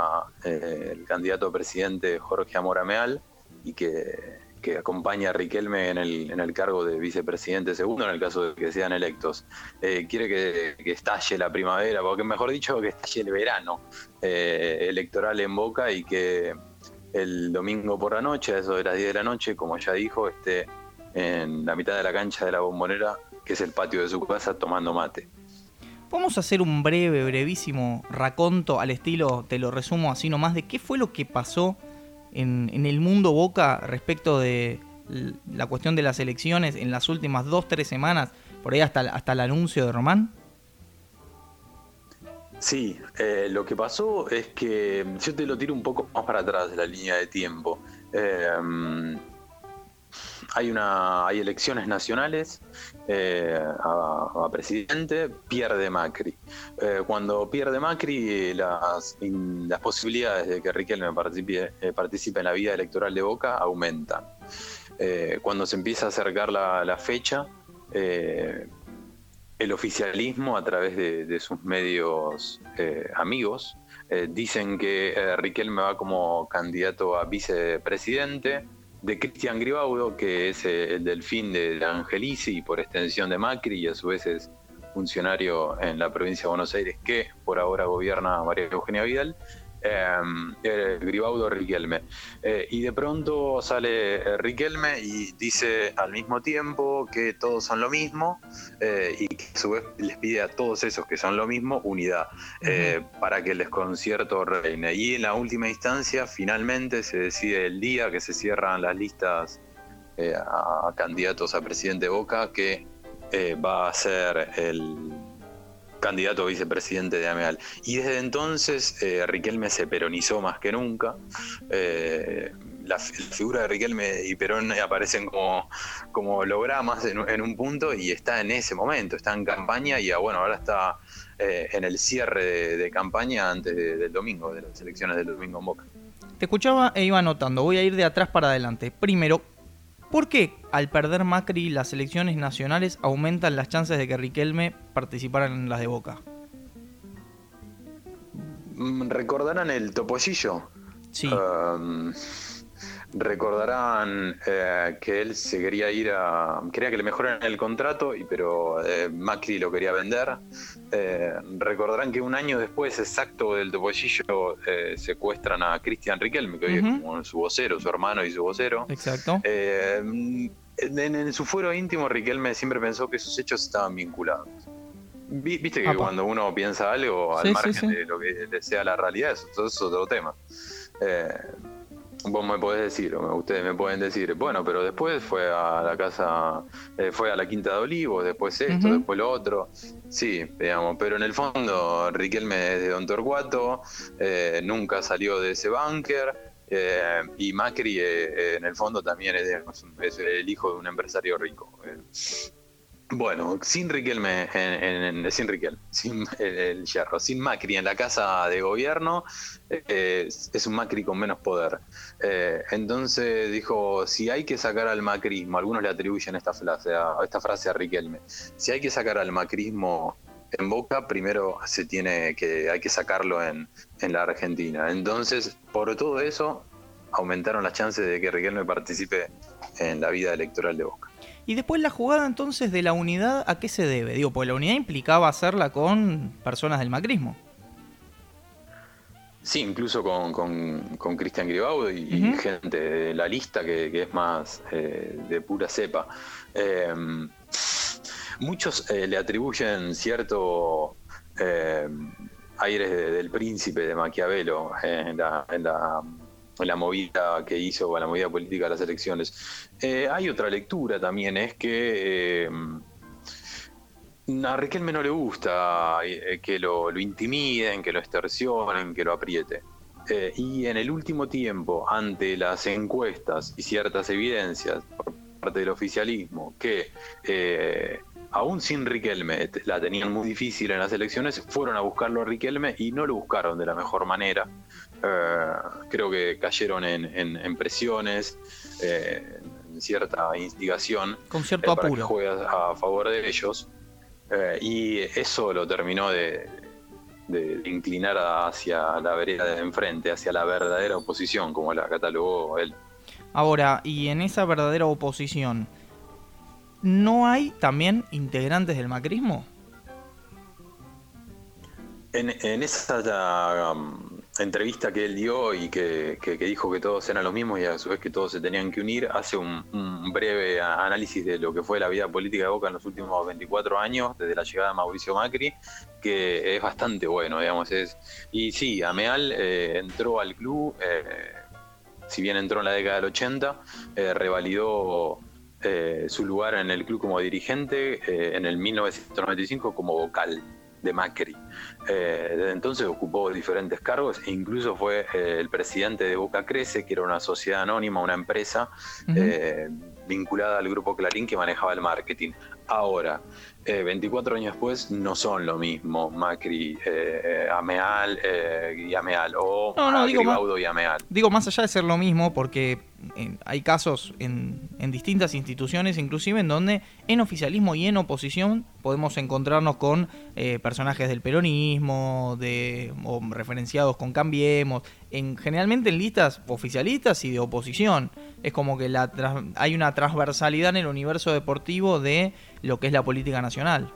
eh, el candidato a presidente Jorge Amora Meal, y que, que acompaña a Riquelme en el, en el cargo de vicepresidente segundo, en el caso de que sean electos. Eh, quiere que, estalle la primavera, porque mejor dicho, que estalle el verano eh, electoral en Boca y que el domingo por la noche, a eso de las 10 de la noche, como ya dijo, esté en la mitad de la cancha de la bombonera, que es el patio de su casa, tomando mate. Vamos a hacer un breve, brevísimo raconto al estilo, te lo resumo así nomás, de qué fue lo que pasó en, el mundo Boca respecto de la cuestión de las elecciones en las últimas dos, tres semanas, por ahí hasta, hasta el anuncio de Román? Sí, eh, lo que pasó es que yo te lo tiro un poco más para atrás de la línea de tiempo. Eh, hay una hay elecciones nacionales eh, a, presidente, pierde Macri. Eh, cuando pierde Macri, las, las posibilidades de que Riquelme participe, eh, participe en la vida electoral de Boca aumentan. Eh, cuando se empieza a acercar la, la fecha, el oficialismo a través de, sus medios amigos dicen que Riquelme va como candidato a vicepresidente, de Cristian Gribaudo, que es el delfín de Angelici por extensión de Macri, y a su vez es funcionario en la provincia de Buenos Aires, que por ahora gobierna María Eugenia Vidal, eh, Gribaudo Riquelme. Eh, y de pronto sale Riquelme y dice al mismo tiempo que todos son lo mismo eh, y que a su vez les pide a todos esos que son lo mismo unidad uh -huh. para que el desconcierto reine. Y en la última instancia finalmente se decide el día que se cierran las listas a, a, candidatos a presidente Boca que va a ser el candidato a vicepresidente de AMEAL. Y desde entonces eh, Riquelme se peronizó más que nunca. Eh, la, figura de Riquelme y Perón aparecen como, como hologramas en, en, un punto y está en ese momento, está en campaña y ah, bueno, ahora está eh, en el cierre de, campaña antes de, del domingo, de las elecciones del domingo en Boca. Te escuchaba e iba anotando, voy a ir de atrás para adelante. Primero, ¿Por qué al perder Macri las elecciones nacionales aumentan las chances de que Riquelme participara en las de Boca? Mm, ¿Recordarán el topollillo? Sí. Um, recordarán eh, que él se quería ir a. quería que le mejoren el contrato, y, pero eh, Macri lo quería vender. Eh, recordarán que un año después exacto del topollillo eh, secuestran a Cristian Riquelme, que hoy uh -huh. es como su vocero, su hermano y su vocero. Exacto. En, en, su fuero íntimo, Riquelme siempre pensó que sus hechos estaban vinculados. Viste que Apa. cuando uno piensa algo al sí, margen sí, sí. de lo que sea la realidad, eso, eso es otro tema. Eh, vos me podés decir, o ustedes me pueden decir, bueno, pero después fue a la casa, eh, fue a la Quinta de Olivos, después esto, uh -huh. después lo otro. Sí, digamos, pero en el fondo Riquelme es de Don Torcuato, eh, nunca salió de ese búnker. Eh, y Macri eh, en el fondo también es, de, es, el hijo de un empresario rico. Bueno, sin Riquelme, en, sin Riquelme, sin el, el, hierro, sin Macri en la casa de gobierno, eh, es un Macri con menos poder. Eh, entonces dijo, si hay que sacar al macrismo, algunos le atribuyen esta frase, a, esta frase a Riquelme, si hay que sacar al macrismo en Boca, primero se tiene que, hay que sacarlo en, en la Argentina. Entonces, por todo eso, aumentaron las chances de que Riquelme participe en la vida electoral de Boca. Y después la jugada entonces de la unidad, ¿a qué se debe? Digo, pues la unidad implicaba hacerla con personas del macrismo. Sí, incluso con, con, con Cristian Gribaudo y, uh -huh. gente de la lista que, que es más eh, de pura cepa. Eh, muchos eh, le atribuyen cierto aires de, del príncipe de Maquiavelo en la, en la la movida que hizo, o la movida política de las elecciones. Eh, hay otra lectura también, es que eh, a Riquelme no le gusta eh, que lo, intimiden, que lo extorsionen, que lo apriete. Eh, y en el último tiempo, ante las encuestas y ciertas evidencias por parte del oficialismo, que aún sin Riquelme la tenían muy difícil en las elecciones, fueron a buscarlo a Riquelme y no lo buscaron de la mejor manera. Eh, creo que cayeron en, en, en presiones, eh, en cierta instigación. Con cierto eh, apuro. que a favor de ellos. Eh, y eso lo terminó de, de, de, inclinar hacia la vereda de enfrente, hacia la verdadera oposición, como la catalogó él. Ahora, y en esa verdadera oposición, ¿no hay también integrantes del macrismo? En, esa um, entrevista que él dio y que, dijo que todos eran los mismos y a su vez que todos se tenían que unir, hace un, breve análisis de lo que fue la vida política de Boca en los últimos 24 años, desde la llegada de Mauricio Macri, que es bastante bueno, digamos. Es, y sí, Ameal eh, entró al club, eh, si bien entró en la década del 80, eh, revalidó eh, su lugar en el club como dirigente eh, en el 1995 como vocal de Macri. Eh, desde entonces ocupó diferentes cargos e incluso fue eh, el presidente de Boca Crece, que era una sociedad anónima, una empresa eh, vinculada al grupo Clarín que manejaba el marketing. Ahora, eh, 24 años después, no son lo mismo Macri, Ameal y Ameal, o No, no, digo, Agribaudo y Ameal. Digo, más allá de ser lo mismo, porque eh, hay casos en, en distintas instituciones, inclusive en donde en oficialismo y en oposición podemos encontrarnos con eh, personajes del peronismo, de, o referenciados con Cambiemos, en, generalmente en listas oficialistas y de oposición. Es como que la, hay una transversalidad en el universo deportivo de lo que es la política nacional.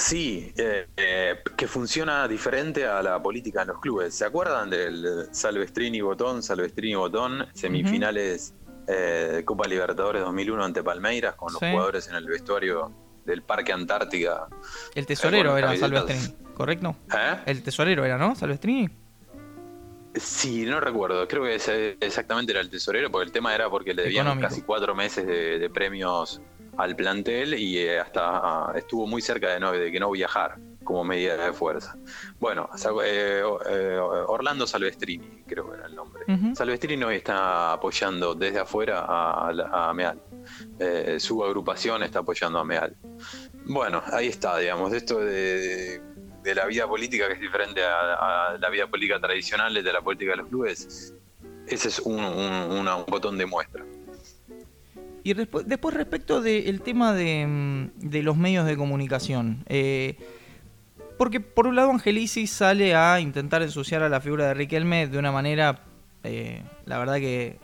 Sí, eh, eh, que funciona diferente a la política en los clubes. ¿Se acuerdan del Salvestrini Botón, Salvestrini Botón, semifinales eh, de Copa Libertadores 2001 ante Palmeiras con los Sí. jugadores en el vestuario del Parque Antártica? El tesorero con era. Salvestrini, ¿correcto? ¿Eh? El tesorero era, ¿no? Salvestrini. Sí, no recuerdo. Creo que ese exactamente era el tesorero, porque el tema era porque le debían Económico. casi cuatro meses de, de premios al plantel y eh, hasta ah, estuvo muy cerca de, no, de que no viajar como medida de fuerza. Bueno, eh, eh, Orlando Salvestrini, creo que era el nombre. Ujú. Salvestrini hoy está apoyando desde afuera a, a- a Meal. Eh, su agrupación está apoyando a Meal. Bueno, ahí está, digamos, esto de, de la vida política que es diferente a, a la vida política tradicional de la política de los clubes. Ese es un, un- una- un botón de muestra. Y después respecto del tema de, mm, de los medios de comunicación. eh, porque por un lado Angelici sale a intentar ensuciar a la figura de Riquelme de una manera, eh, la verdad que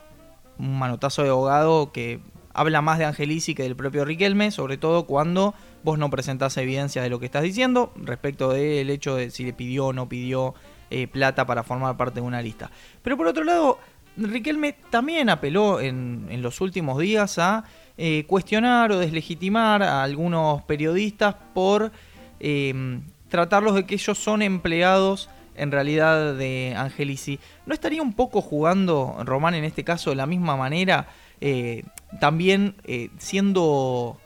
un manotazo de abogado que habla más de Angelici que del propio Riquelme, sobre todo cuando vos no presentás evidencias de lo que estás diciendo respecto del hecho de si le pidió o no pidió eh, plata para formar parte de una lista. Pero por otro lado, Riquelme también apeló en, en los últimos días a eh, cuestionar o deslegitimar a algunos periodistas por eh, tratarlos de que ellos son empleados en realidad de Angelici. ¿No estaría un poco jugando Román en este caso de la misma manera? eh, también eh, siendo,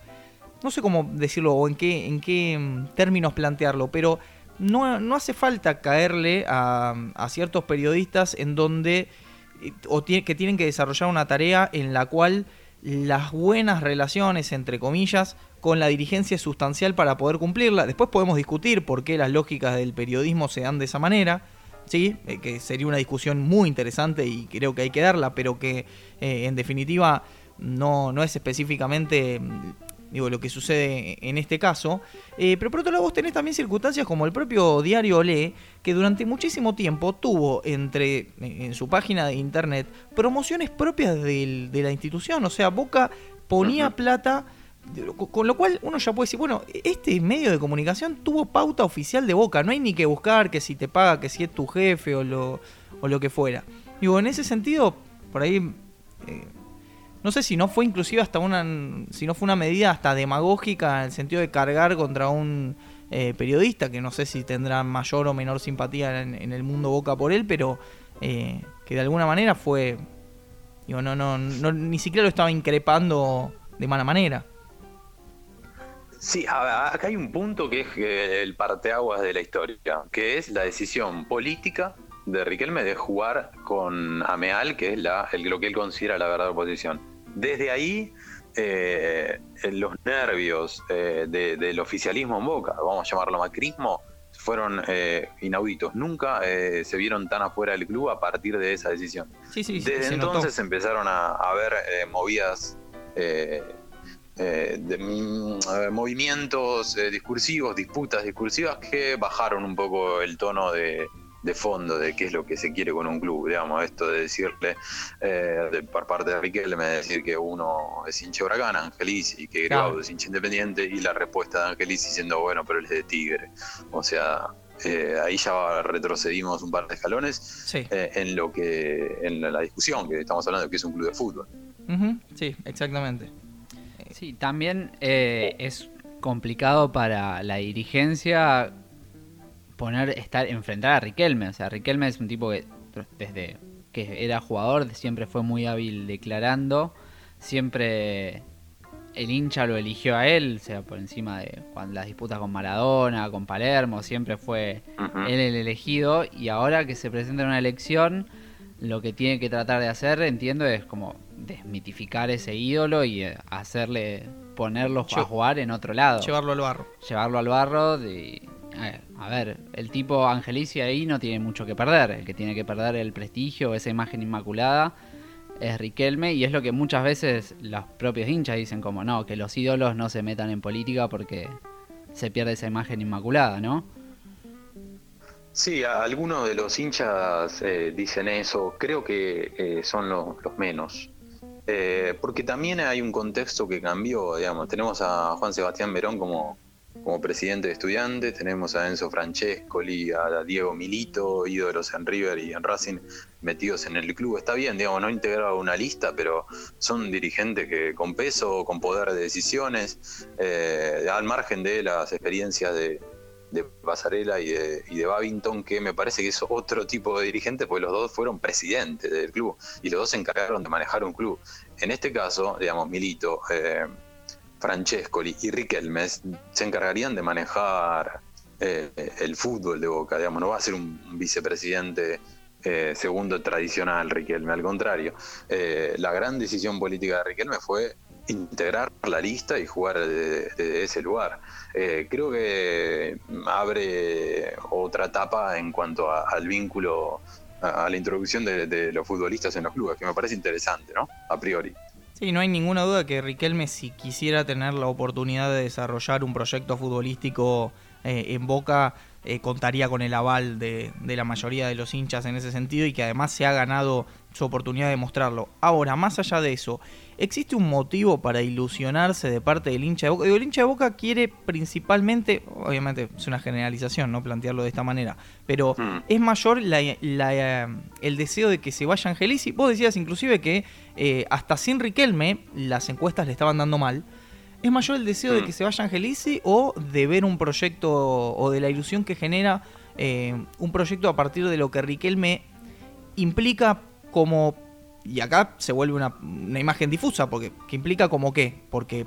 no sé cómo decirlo o en qué, en qué mm, términos plantearlo, pero no, no hace falta caerle a, a ciertos periodistas en donde o que tienen que desarrollar una tarea en la cual las buenas relaciones, entre comillas, con la dirigencia es sustancial para poder cumplirla. Después podemos discutir por qué las lógicas del periodismo se dan de esa manera, ¿sí? Eh, que sería una discusión muy interesante y creo que hay que darla, pero que eh, en definitiva no, no es específicamente digo, lo que sucede en este caso. Eh, pero por otro lado, vos tenés también circunstancias como el propio diario Olé, que durante muchísimo tiempo tuvo entre en su página de internet promociones propias del- de la institución. O sea, Boca ponía plata. Con con lo cual uno ya puede decir, bueno, este medio de comunicación tuvo pauta oficial de Boca, no hay ni que buscar que si te paga, que si es tu jefe o lo, o lo que fuera. Digo, en ese sentido, por ahí eh, no sé si no fue inclusive hasta una si no fue una medida hasta demagógica en el sentido de cargar contra un eh, periodista que no sé si tendrá mayor o menor simpatía en, el mundo boca por él pero eh, que de alguna manera fue no, no no ni siquiera lo estaba increpando de mala manera Sí, acá hay un punto que es eh, el parteaguas de la historia, que es la decisión política de Riquelme de jugar con Ameal, que es la, el- lo que él considera la verdadera oposición. Desde ahí, eh, los nervios eh, de- del oficialismo en Boca, vamos a llamarlo macrismo, fueron eh, inauditos. Nunca se vieron tan afuera del club a partir de esa decisión. sí sí Desde notó. entonces empezaron a, a ver eh, movidas, de, mm, movimientos discursivos, disputas discursivas que bajaron un poco el tono de, de fondo de qué es lo que se quiere con un club, digamos, esto de decirle eh, de, por parte de Riquelme, decir que uno es hincha Huracán, Angelici, y que Claro. Graudo es hincha Independiente, y la respuesta de Angelici diciendo, bueno, pero él es de Tigre. O sea, eh, ahí ya retrocedimos un par de escalones Sí. eh, en lo que en la, la discusión que estamos hablando de que es un club de fútbol. Sí, exactamente. Sí, también eh, es complicado para la dirigencia poner, estar, enfrentar a Riquelme. O sea, Riquelme es un tipo que desde que era jugador siempre fue muy hábil declarando. Siempre el hincha lo eligió a él, o sea, por encima de cuando las disputas con Maradona, con Palermo, siempre fue él el elegido. Y ahora que se presenta en una elección, lo que tiene que tratar de hacer, entiendo, es como desmitificar ese ídolo y eh, hacerle ponerlo a Lle- jugar en otro lado. Llevarlo al barro. Llevarlo al barro. De, a ver, el tipo Angelici ahí no tiene mucho que perder. El que tiene que perder el prestigio, esa imagen inmaculada, es Riquelme. Y es lo que muchas veces los propios hinchas dicen como no, que los ídolos no se metan en política porque se pierde esa imagen inmaculada, ¿no? Sí, algunos de los hinchas eh, dicen eso, creo que eh, son lo- los menos. Eh, porque también hay un contexto que cambió, digamos, tenemos a Juan Sebastián Verón como, como presidente de estudiantes, tenemos a Enzo Francescoli, a Diego Milito, ídolos en River y en Racing metidos en el club. Está bien, digamos, no integrado una lista, pero son dirigentes que con peso, con poder de decisiones, eh, al margen de las experiencias de, de Pasarela y de, y de Babington, que me parece que es otro tipo de dirigente, porque los dos fueron presidentes del club y los dos se encargaron de manejar un club. En este caso, digamos, Milito, eh, Francescoli y Riquelme se encargarían de manejar eh, el fútbol de Boca, digamos, no va a ser un, vicepresidente eh, segundo tradicional Riquelme, al contrario. Eh, la gran decisión política de Riquelme fue integrar la lista y jugar de ese lugar. Eh, creo que abre otra etapa en cuanto a- al vínculo, a, a la introducción de, de los futbolistas en los clubes, que me parece interesante, ¿no? A priori. Sí, no hay ninguna duda que Riquelme, si quisiera tener la oportunidad de desarrollar un proyecto futbolístico eh, en Boca, eh, contaría con el aval de, de la mayoría de los hinchas en ese sentido y que además se ha ganado su oportunidad de mostrarlo. Ahora, más allá de eso, ¿existe un motivo para ilusionarse de parte del hincha de Boca? Digo, el hincha de Boca quiere principalmente, obviamente es una generalización, no plantearlo de esta manera, pero Hmm. es mayor la- la, eh, el deseo de que se vaya Angelici. Vos decías inclusive que eh, hasta sin Riquelme las encuestas le estaban dando mal. ¿Es mayor el deseo de Mm. que se vaya Angelici o de ver un proyecto o de la ilusión que genera eh, un proyecto a partir de lo que Riquelme implica como... Y acá se vuelve una, una imagen difusa, porque que implica como qué, porque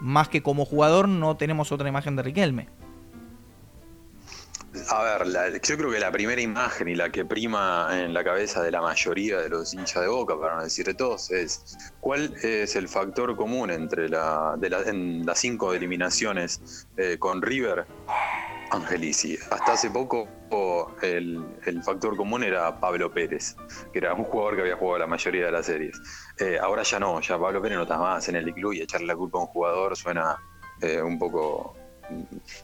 más que como jugador no tenemos otra imagen de Riquelme. A ver, la- yo creo que la primera imagen y la que prima en la cabeza de la mayoría de los hinchas de Boca, para no decir de todos, es cuál es el factor común entre la, de la- en las cinco eliminaciones eh, con River, Angelici. Hasta hace poco el, el factor común era Pablo Pérez, que era un jugador que había jugado la mayoría de las series. Eh, ahora ya no, ya Pablo Pérez no está más en el club y echarle la culpa a un jugador suena eh, un poco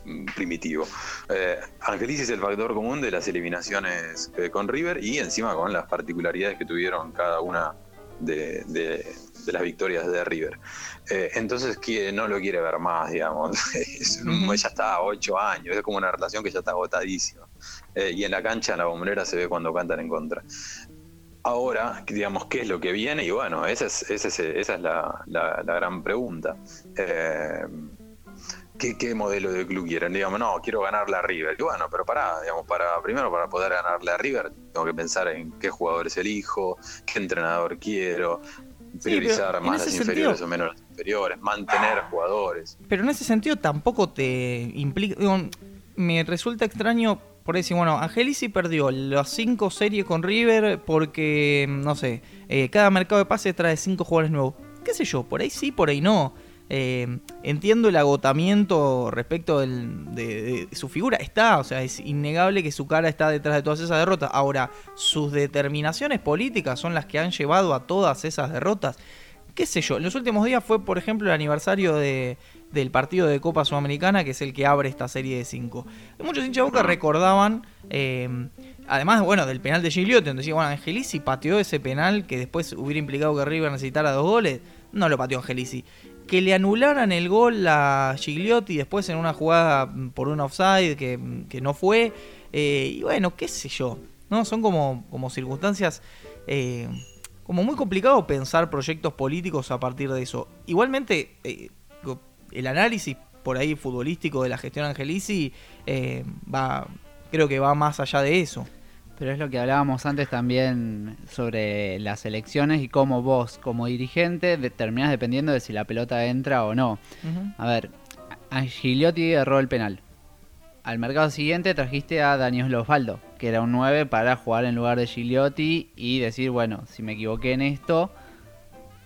mm, primitivo. Eh, Angelici es el factor común de las eliminaciones eh, con River y encima con las particularidades que tuvieron cada una de, de- de las victorias de River. Eh, entonces, que no lo quiere ver más, digamos. Ya está, ocho años, es como una relación que ya está agotadísima. Eh, y en la cancha, en la bombonera, se ve cuando cantan en contra. Ahora, digamos, ¿qué es lo que viene? Y bueno, esa es, esa es, esa es la, la- la gran pregunta. Eh, ¿qué, qué modelo de club quieren? Digamos, no, quiero ganarle a River. Y bueno, pero para, digamos, para, primero para poder ganarle a River, tengo que pensar en qué jugadores elijo, qué entrenador quiero, priorizar más las inferiores o menos las inferiores, mantener jugadores. Pero en ese sentido tampoco te implica. digo, me resulta extraño por decir, bueno, Angelici perdió las cinco series con River porque, no sé, eh, cada mercado de pases trae cinco jugadores nuevos. ¿Qué sé yo? Por ahí sí, por ahí no. Eh, entiendo el agotamiento respecto del- de, su figura. Está, o sea, es innegable que su cara está detrás de todas esas derrotas. Ahora, sus determinaciones políticas son las que han llevado a todas esas derrotas. qué sé yo, en los últimos días fue, por ejemplo, el aniversario de, del partido de Copa Sudamericana, que es el que abre esta serie de cinco. Muchos hinchas Boca recordaban, eh, además, bueno, del penal de Gigliotti, donde decía, bueno, Angelici pateó ese penal que después hubiera implicado que River necesitara dos goles. No lo pateó Angelici. Que le anularan el gol a Gigliotti después en una jugada por un offside que, que no fue. Eh, y bueno, qué sé yo. ¿no? Son como, como circunstancias... Eh, como muy complicado pensar proyectos políticos a partir de eso. Igualmente, eh, el análisis por ahí futbolístico de la gestión Angelici eh, va, creo que va más allá de eso. Pero es lo que hablábamos antes también sobre las elecciones y cómo vos, como dirigente, terminás dependiendo de si la pelota entra o no. A ver, Gigliotti erró el penal. Al mercado siguiente trajiste a Daniel Osvaldo, que era un 9 para jugar en lugar de Gigliotti y decir, bueno, si me equivoqué en esto,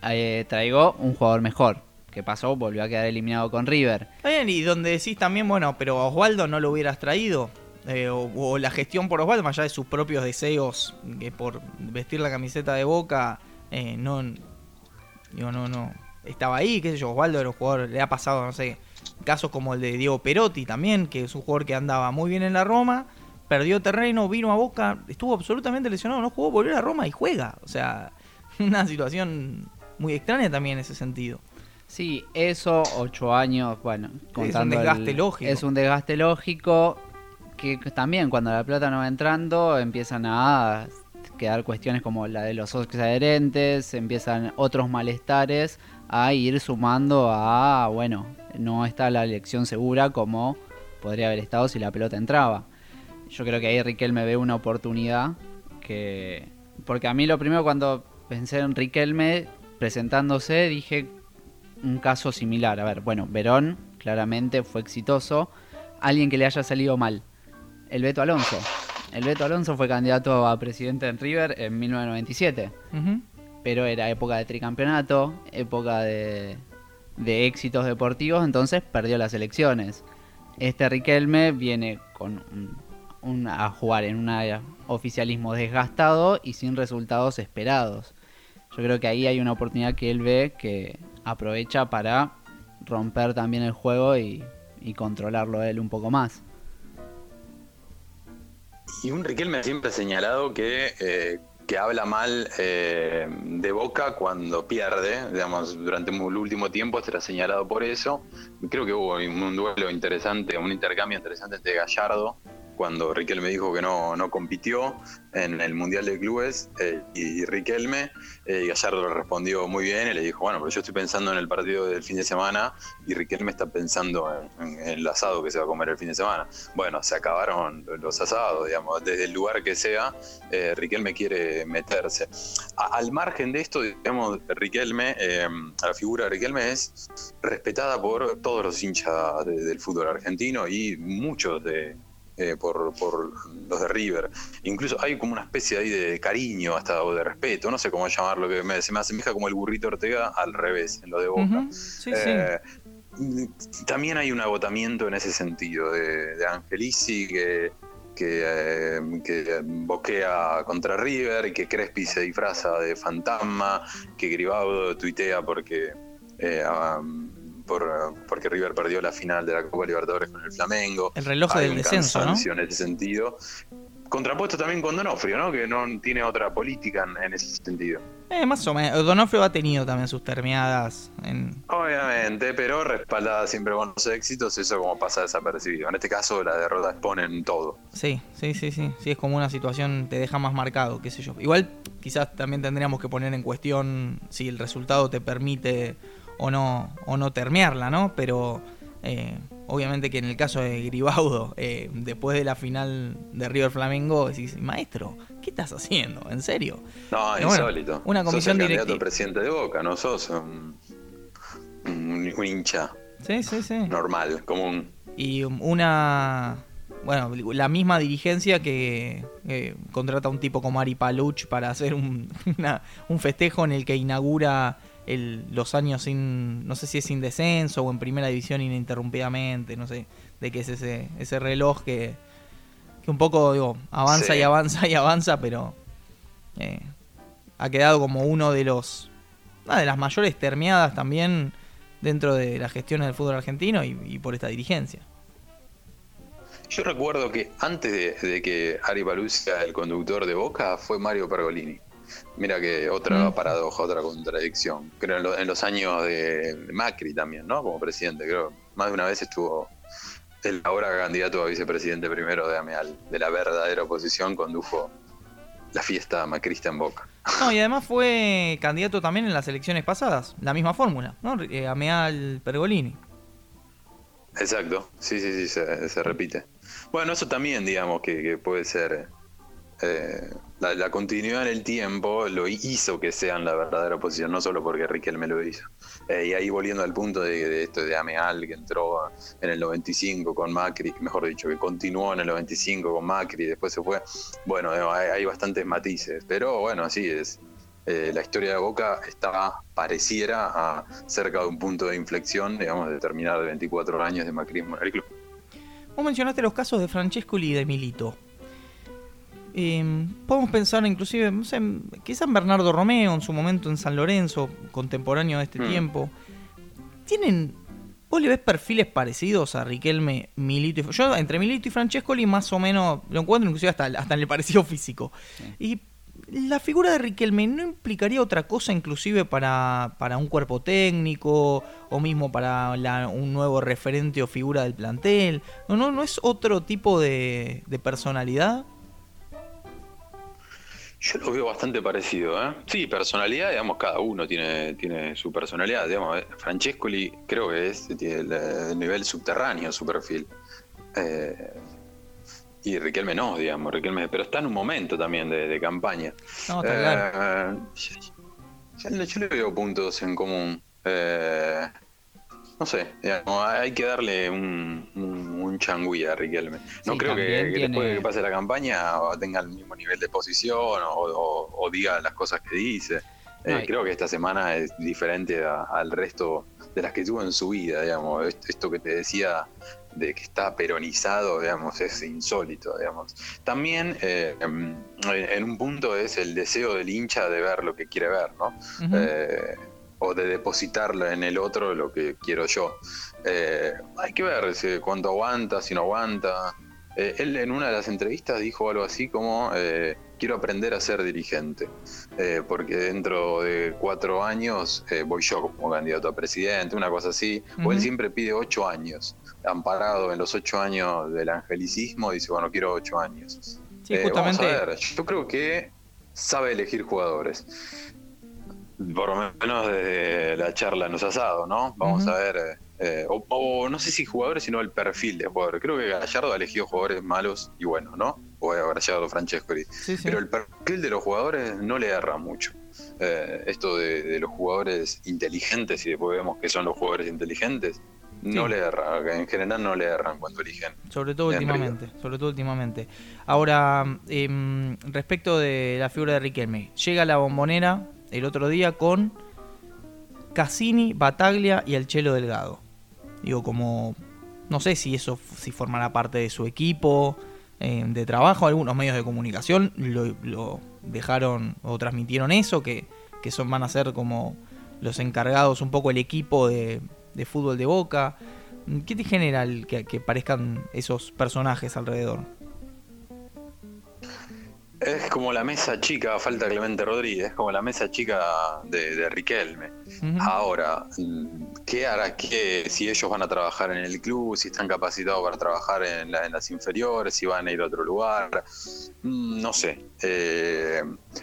eh, traigo un jugador mejor. ¿Qué pasó? Volvió a quedar eliminado con River. Bien, y donde decís también, bueno, pero a Osvaldo no lo hubieras traído. Eh, o, la gestión por Osvaldo, más allá de sus propios deseos, que por vestir la camiseta de boca, eh, no. Digo, no, no. Estaba ahí, qué sé yo, Osvaldo era un jugador, le ha pasado, no sé, casos como el de Diego Perotti también, que es un jugador que andaba muy bien en la Roma, perdió terreno, vino a Boca, estuvo absolutamente lesionado, no jugó, volvió a Roma y juega. O sea, una situación muy extraña también en ese sentido. Sí, eso, ocho años, bueno, es un desgaste lógico. Es un desgaste lógico que también cuando la plata no va entrando empiezan a quedar cuestiones como la de los socios adherentes, empiezan otros malestares a ir sumando a, bueno, no está la elección segura como podría haber estado si la pelota entraba. Yo creo que ahí Riquelme ve una oportunidad que... Porque a mí lo primero cuando pensé en Riquelme presentándose dije un caso similar. A ver, bueno, Verón claramente fue exitoso. Alguien que le haya salido mal. El Beto Alonso. El Beto Alonso fue candidato a presidente en River en 1997. Pero era época de tricampeonato, época de, de éxitos deportivos, entonces perdió las elecciones. Este Riquelme viene con un, a jugar en un oficialismo desgastado y sin resultados esperados. Yo creo que ahí hay una oportunidad que él ve que aprovecha para romper también el juego y, controlarlo él un poco más. Y un Riquelme siempre ha señalado que, eh, que habla mal eh, de Boca cuando pierde, digamos, durante el último tiempo será señalado por eso. Creo que hubo un duelo interesante, un intercambio interesante entre Gallardo cuando Riquelme dijo que no, no compitió en el Mundial de Clubes eh, y, Riquelme, eh, Gallardo le respondió muy bien y le dijo, bueno, pero yo estoy pensando en el partido del fin de semana y Riquelme está pensando en, el asado que se va a comer el fin de semana. Bueno, se acabaron los asados, digamos, desde el lugar que sea, eh, Riquelme quiere meterse. al margen de esto, digamos, Riquelme, la figura de Riquelme es respetada por todos los hinchas del fútbol argentino y muchos de eh, por, por, los de River. Incluso hay como una especie ahí de cariño hasta o de respeto, no sé cómo llamarlo, que me, se me asemeja como el burrito Ortega al revés, en lo de Boca. Eh, también hay un agotamiento en ese sentido de, de Angelici que, que, eh, que, boquea contra River, que Crespi se disfraza de fantasma, que Gribaudo tuitea porque porque River perdió la final de la Copa Libertadores con el Flamengo. El reloj del descenso, ¿no? En ese sentido. Contrapuesto también con Donofrio, ¿no? Que no tiene otra política en, ese sentido. Eh, más o menos. Donofrio ha tenido también sus termeadas. En... Obviamente, pero respaldada siempre con los éxitos, eso como pasa desapercibido. En este caso, la derrota exponen todo. Sí, sí, sí, sí. Sí, es como una situación te deja más marcado, qué sé yo. Igual, quizás también tendríamos que poner en cuestión si el resultado te permite o no, o no termearla, ¿no? Pero eh, obviamente que en el caso de Gribaudo, eh, después de la final de River Flamengo, decís, maestro, ¿qué estás haciendo? ¿En serio? No, insólito. una comisión sos el directiva. presidente de Boca, no sos un, un, hincha. Sí, sí, sí. Normal, común. Y una bueno, la misma dirigencia que contrata a un tipo como Ari Paluch para hacer un, un, festejo en el que inaugura los años sin, no sé si es sin descenso o en primera división ininterrumpidamente, no sé de qué es ese, ese reloj que, que un poco digo, avanza y avanza y avanza, pero eh, ha quedado como uno de los una de las mayores termiadas también dentro de las gestiones del fútbol argentino y, y por esta dirigencia. Yo recuerdo que antes de, de que Ari sea el conductor de Boca fue Mario Pergolini. Mira que otra Mm. paradoja, otra contradicción. Creo en, lo- en los años de Macri también, ¿no? Como presidente, creo. Más de una vez estuvo el ahora candidato a vicepresidente primero de AMEAL, de la verdadera oposición, condujo la fiesta macrista en Boca. No, y además fue candidato también en las elecciones pasadas, la misma fórmula, ¿no? Eh, Ameal Pergolini. Exacto, sí, sí, sí, se, se repite. Bueno, eso también, digamos, que, que puede ser. Eh, la, continuidad en el tiempo lo hizo que sean la verdadera oposición, no solo porque Riquelme lo hizo. Eh, y ahí volviendo al punto de, esto de Ameal, que entró en el 95 con Macri, mejor dicho, que continuó en el 95 con Macri y después se fue. Bueno, eh, hay, bastantes matices, pero bueno, así es. La historia de Boca está, pareciera, a cerca de un punto de inflexión, digamos, de terminar de 24 años de macrismo en el club. Vos mencionaste los casos de Francescoli y de Milito. Eh, podemos pensar inclusive, no sé, quizás en Bernardo Romeo en su momento en San Lorenzo, contemporáneo de este Mm. tiempo. ¿Tienen, vos le ves perfiles parecidos a Riquelme, Milito y... Yo entre Milito y Francescoli más o menos lo encuentro inclusive hasta, hasta en el parecido físico. Y la figura de Riquelme no implicaría otra cosa inclusive para, para un cuerpo técnico o mismo para la- un nuevo referente o figura del plantel. No, no, no es otro tipo de, de personalidad. Yo lo veo bastante parecido, ¿eh? Sí, personalidad, digamos, cada uno tiene, tiene su personalidad, digamos. eh, Francescoli creo que es tiene el, nivel subterráneo su perfil. Eh, y Riquelme no, digamos, Riquelme, pero está en un momento también de, de campaña. No, está. Eh, yo, yo- yo le veo puntos en común. Eh, no sé, digamos, hay que darle un, un, un changüí a Riquelme. No Sí, creo que, después de que pase la campaña tenga el mismo nivel de posición o, o- o diga las cosas que dice. Eh, creo que esta semana es diferente a- al resto de las que tuvo en su vida, digamos. Est- Esto que te decía de que está peronizado, digamos, es insólito, digamos. También eh, en en un punto es el deseo del hincha de ver lo que quiere ver, ¿no? Eh, o de depositarlo en el otro lo que quiero yo. Eh, hay que ver si, cuánto aguanta, si no aguanta. Eh, él en una de las entrevistas dijo algo así como, eh, quiero aprender a ser dirigente, eh, porque dentro de cuatro años eh, voy yo como candidato a presidente, una cosa así. O él siempre pide ocho años. Amparado en los ocho años del angelicismo, dice, bueno, quiero ocho años. Sí, Eh, justamente. Vamos a ver, yo creo que sabe elegir jugadores. Por lo menos desde la charla en los asados, ¿no? Vamos a ver. eh, eh, o, o no sé si jugadores, sino el perfil de jugadores. Creo que Gallardo ha elegido jugadores malos y buenos, ¿no? O Gallardo Francescoli. Sí, sí. Pero el perfil de los jugadores no le erra mucho. Eh, esto de, de los jugadores inteligentes, y después vemos que son los jugadores inteligentes, no Sí. le erra. En general no le erran cuando eligen. Sobre todo en últimamente, sobre todo últimamente. Ahora, em, respecto de la figura de Riquelme, llega la bombonera el otro día con Cassini, Bataglia y el Chelo Delgado. Digo, como, no sé si eso si formará parte de su equipo eh, de trabajo, algunos medios de comunicación lo, dejaron o transmitieron eso, que, que son, van a ser como los encargados, un poco el equipo de, fútbol de Boca. ¿Qué te genera que parezcan esos personajes alrededor? Es como la mesa chica, falta Clemente Rodríguez, como la mesa chica de, de Riquelme. Ahora, ¿qué hará qué si ellos van a trabajar en el club, si están capacitados para trabajar en, la- en las inferiores, si van a ir a otro lugar? Mm, No sé. Eh,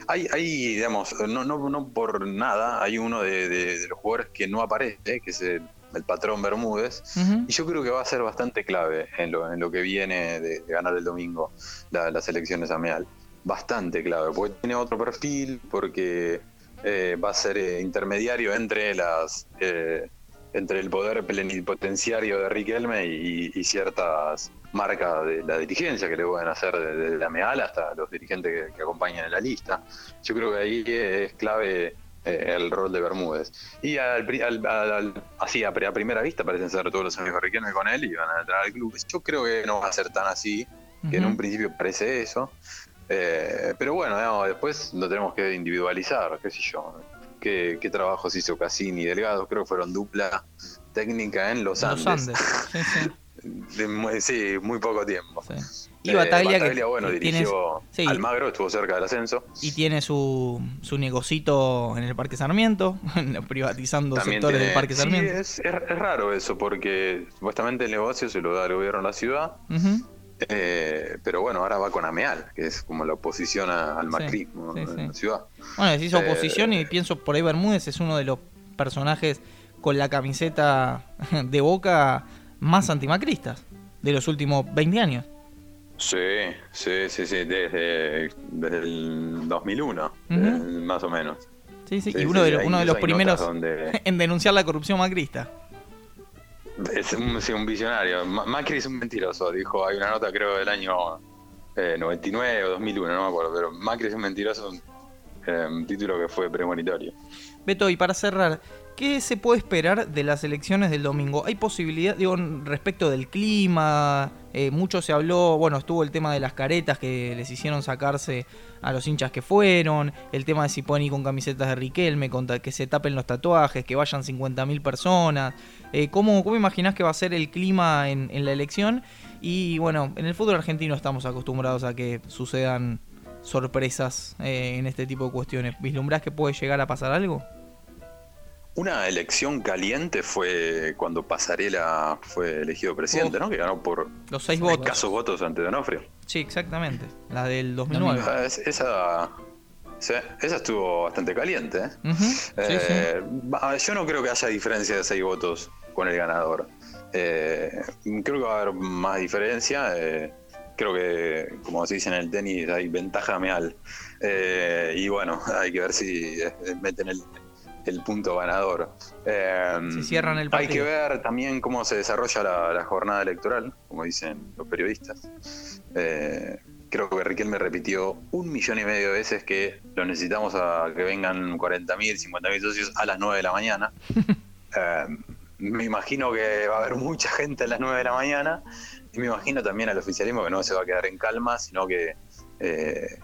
hay, hay, digamos, no, no, no por nada, hay uno de, de- de los jugadores que no aparece, que es el, el patrón Bermúdez, y yo creo que va a ser bastante clave en lo, en lo que viene de, de ganar el domingo la- las elecciones a Meal. Bastante clave, porque tiene otro perfil, porque eh, va a ser eh, intermediario entre las eh, entre el poder plenipotenciario de Riquelme y, y ciertas marcas de la dirigencia que le pueden hacer desde la MEAL hasta los dirigentes que, que acompañan en la lista. Yo creo que ahí es clave eh, el rol de Bermúdez. Y al, al- al- al- así a, a primera vista parecen ser todos los amigos de Riquelme con él y van a entrar al club. Yo creo que no va a ser tan así, que en un principio parece eso. Eh, pero bueno, digamos, después lo tenemos que individualizar, qué sé yo. qué, qué trabajos hizo Cassini y Delgado, creo que fueron dupla técnica en Los Los Andes. Andes. Sí, sí. De muy- sí, muy poco tiempo. sí. Y Eh, Bataglia, que bueno, tiene, dirigió Almagro, estuvo cerca del ascenso. y tiene su, su negocito en el Parque Sarmiento, privatizando También sectores tiene- del Parque Sarmiento. es, es- es raro eso, porque supuestamente el negocio se lo da al gobierno de la ciudad, Ujú. Eh, pero bueno, ahora va con Ameal, que es como la oposición a- al Sí, macrismo sí, en la ciudad. Bueno, hizo Eh, oposición y pienso por ahí Bermúdez es uno de los personajes con la camiseta de boca más antimacristas de los últimos 20 años. Sí, sí, sí, sí, desde, desde el 2001, Ujú. eh, más o menos. Sí, sí, y uno de, los- uno de los primeros donde- en denunciar la corrupción macrista. Es un, visionario. Ma- Macri es un mentiroso, dijo. Hay una nota, creo, del año eh, 99 o 2001, no me acuerdo. Pero Macri es un mentiroso, eh, un título que fue premonitorio. Beto, y para cerrar, ¿qué se puede esperar de las elecciones del domingo? ¿Hay posibilidad, digo, respecto del clima? eh, mucho se habló, bueno, estuvo el tema de las caretas que les hicieron sacarse a los hinchas que fueron, el tema de si pueden ir con camisetas de Riquelme, que se tapen los tatuajes, que vayan 50.000 personas. Eh, ¿cómo, ¿Cómo imaginás que va a ser el clima en, en la elección? Y bueno, en el fútbol argentino estamos acostumbrados a que sucedan sorpresas eh, en este tipo de cuestiones. ¿Vislumbrás que puede llegar a pasar algo? Una elección caliente fue cuando Pasarela fue elegido presidente, Uf. ¿no? Que ganó por Los seis votos. escasos votos ante Donofrio. Sí, exactamente. La del 2009. Ah, es- esa, esa estuvo bastante caliente. ¿eh? Eh, Yo no creo que haya diferencia de seis votos con el ganador. Eh, creo que va a haber más diferencia. eh, creo que, como se dice en el tenis, hay ventaja meal. Eh, y bueno, hay que ver si eh, meten el, el punto ganador. Si cierran el Hay que partido. ver también cómo se desarrolla la, la jornada electoral, como dicen los periodistas. Creo que Riquelme repitió un millón y medio de veces que lo necesitamos a que vengan 40.000, 50.000 socios a las 9 de la mañana. Me imagino que va a haber mucha gente a las 9 de la mañana y me imagino también al oficialismo que no se va a quedar en calma, sino que eh,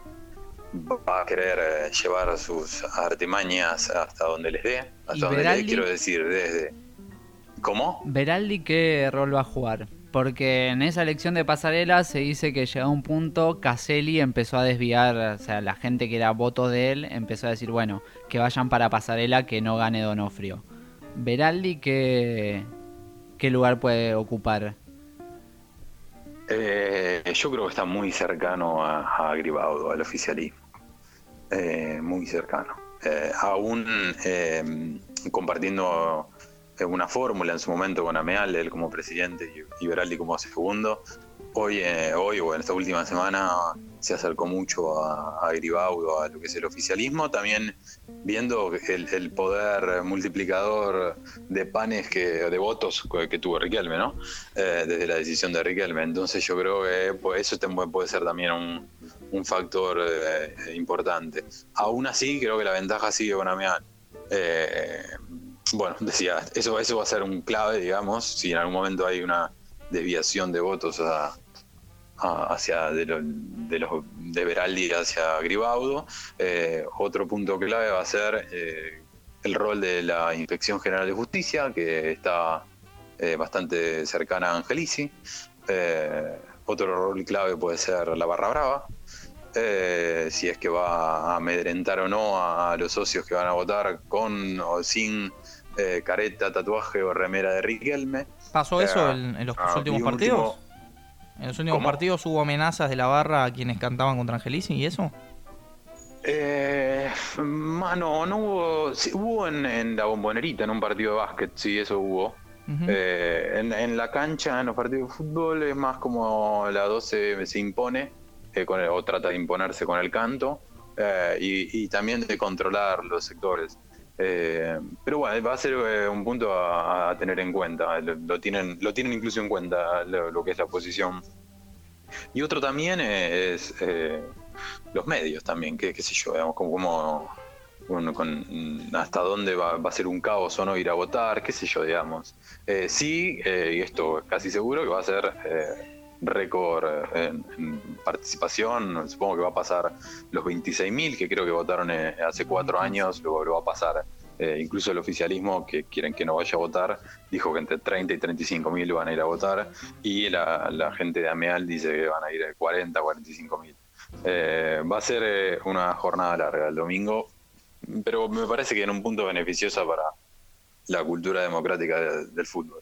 va a querer eh, llevar sus artimañas hasta donde les dé, hasta ¿Y donde les Beraldi? quiero decir, desde... ¿Cómo? Veraldi, ¿qué rol va a jugar? Porque en esa elección de pasarela se dice que llegado a un punto, Caselli empezó a desviar, o sea, la gente que era voto de él empezó a decir, bueno, que vayan para pasarela, que no gane Donofrio. Veraldi, ¿qué, qué lugar puede ocupar? Eh, yo creo que está muy cercano a, a al oficialismo. Eh, muy cercano. Eh, aún compartiendo una fórmula en su momento con Ameal, él como presidente y, Beraldi como segundo, hoy, hoy o en esta última semana se acercó mucho a, a Gribaudo, a lo que es el oficialismo, también viendo el, poder multiplicador de panes que de votos que, tuvo Riquelme, ¿no? Eh, desde la decisión de Riquelme. Entonces yo creo que pues, eso puede ser también un, un factor eh, importante. Aún así, creo que la ventaja sigue con Amián. Eh, bueno, decía, eso, eso va a ser un clave, digamos, si en algún momento hay una desviación de votos a- hacia de, lo- de los de Beraldi hacia Gribaudo. Eh, otro punto clave va a ser eh, el rol de la Inspección General de Justicia, que está eh, bastante cercana a Angelici. Eh, otro rol clave puede ser la barra brava, eh, si es que va a amedrentar o no a, los socios que van a votar con o sin eh, careta, tatuaje o remera de Riquelme. ¿Pasó eso en, en los ah, últimos partidos? último- ¿En los últimos ¿Cómo? partidos hubo amenazas de la barra a quienes cantaban contra Angelici y eso? Eh, mano, no hubo. Sí, hubo en, en la bombonerita, en un partido de básquet, sí, eso hubo. Eh, en, en la cancha, en los partidos de fútbol, es más como la 12 se impone, eh, con el- o trata de imponerse con el canto, eh, y, y también de controlar los sectores. Eh, pero bueno, va a ser eh, un punto a, tener en cuenta. Lo, tienen, lo tienen incluso en cuenta lo, que es la posición. Y otro también es eh, los medios también, que qué sé yo, digamos, como, como con, hasta dónde va, va a ser un caos o no ir a votar, qué sé yo, digamos. Eh, sí, eh, y esto es casi seguro que va a ser récord eh, en, en participación. Supongo que va a pasar los 26.000 que creo que votaron eh, hace cuatro años, luego lo va a pasar. eh, incluso el oficialismo, que quieren que no vaya a votar, dijo que entre 30 y 35 mil van a ir a votar. Y la, la gente de AMEAL dice que van a ir de 40 a 45 mil. Eh, va a ser una jornada larga el domingo, pero me parece que en un punto beneficiosa para la cultura democrática de- del fútbol.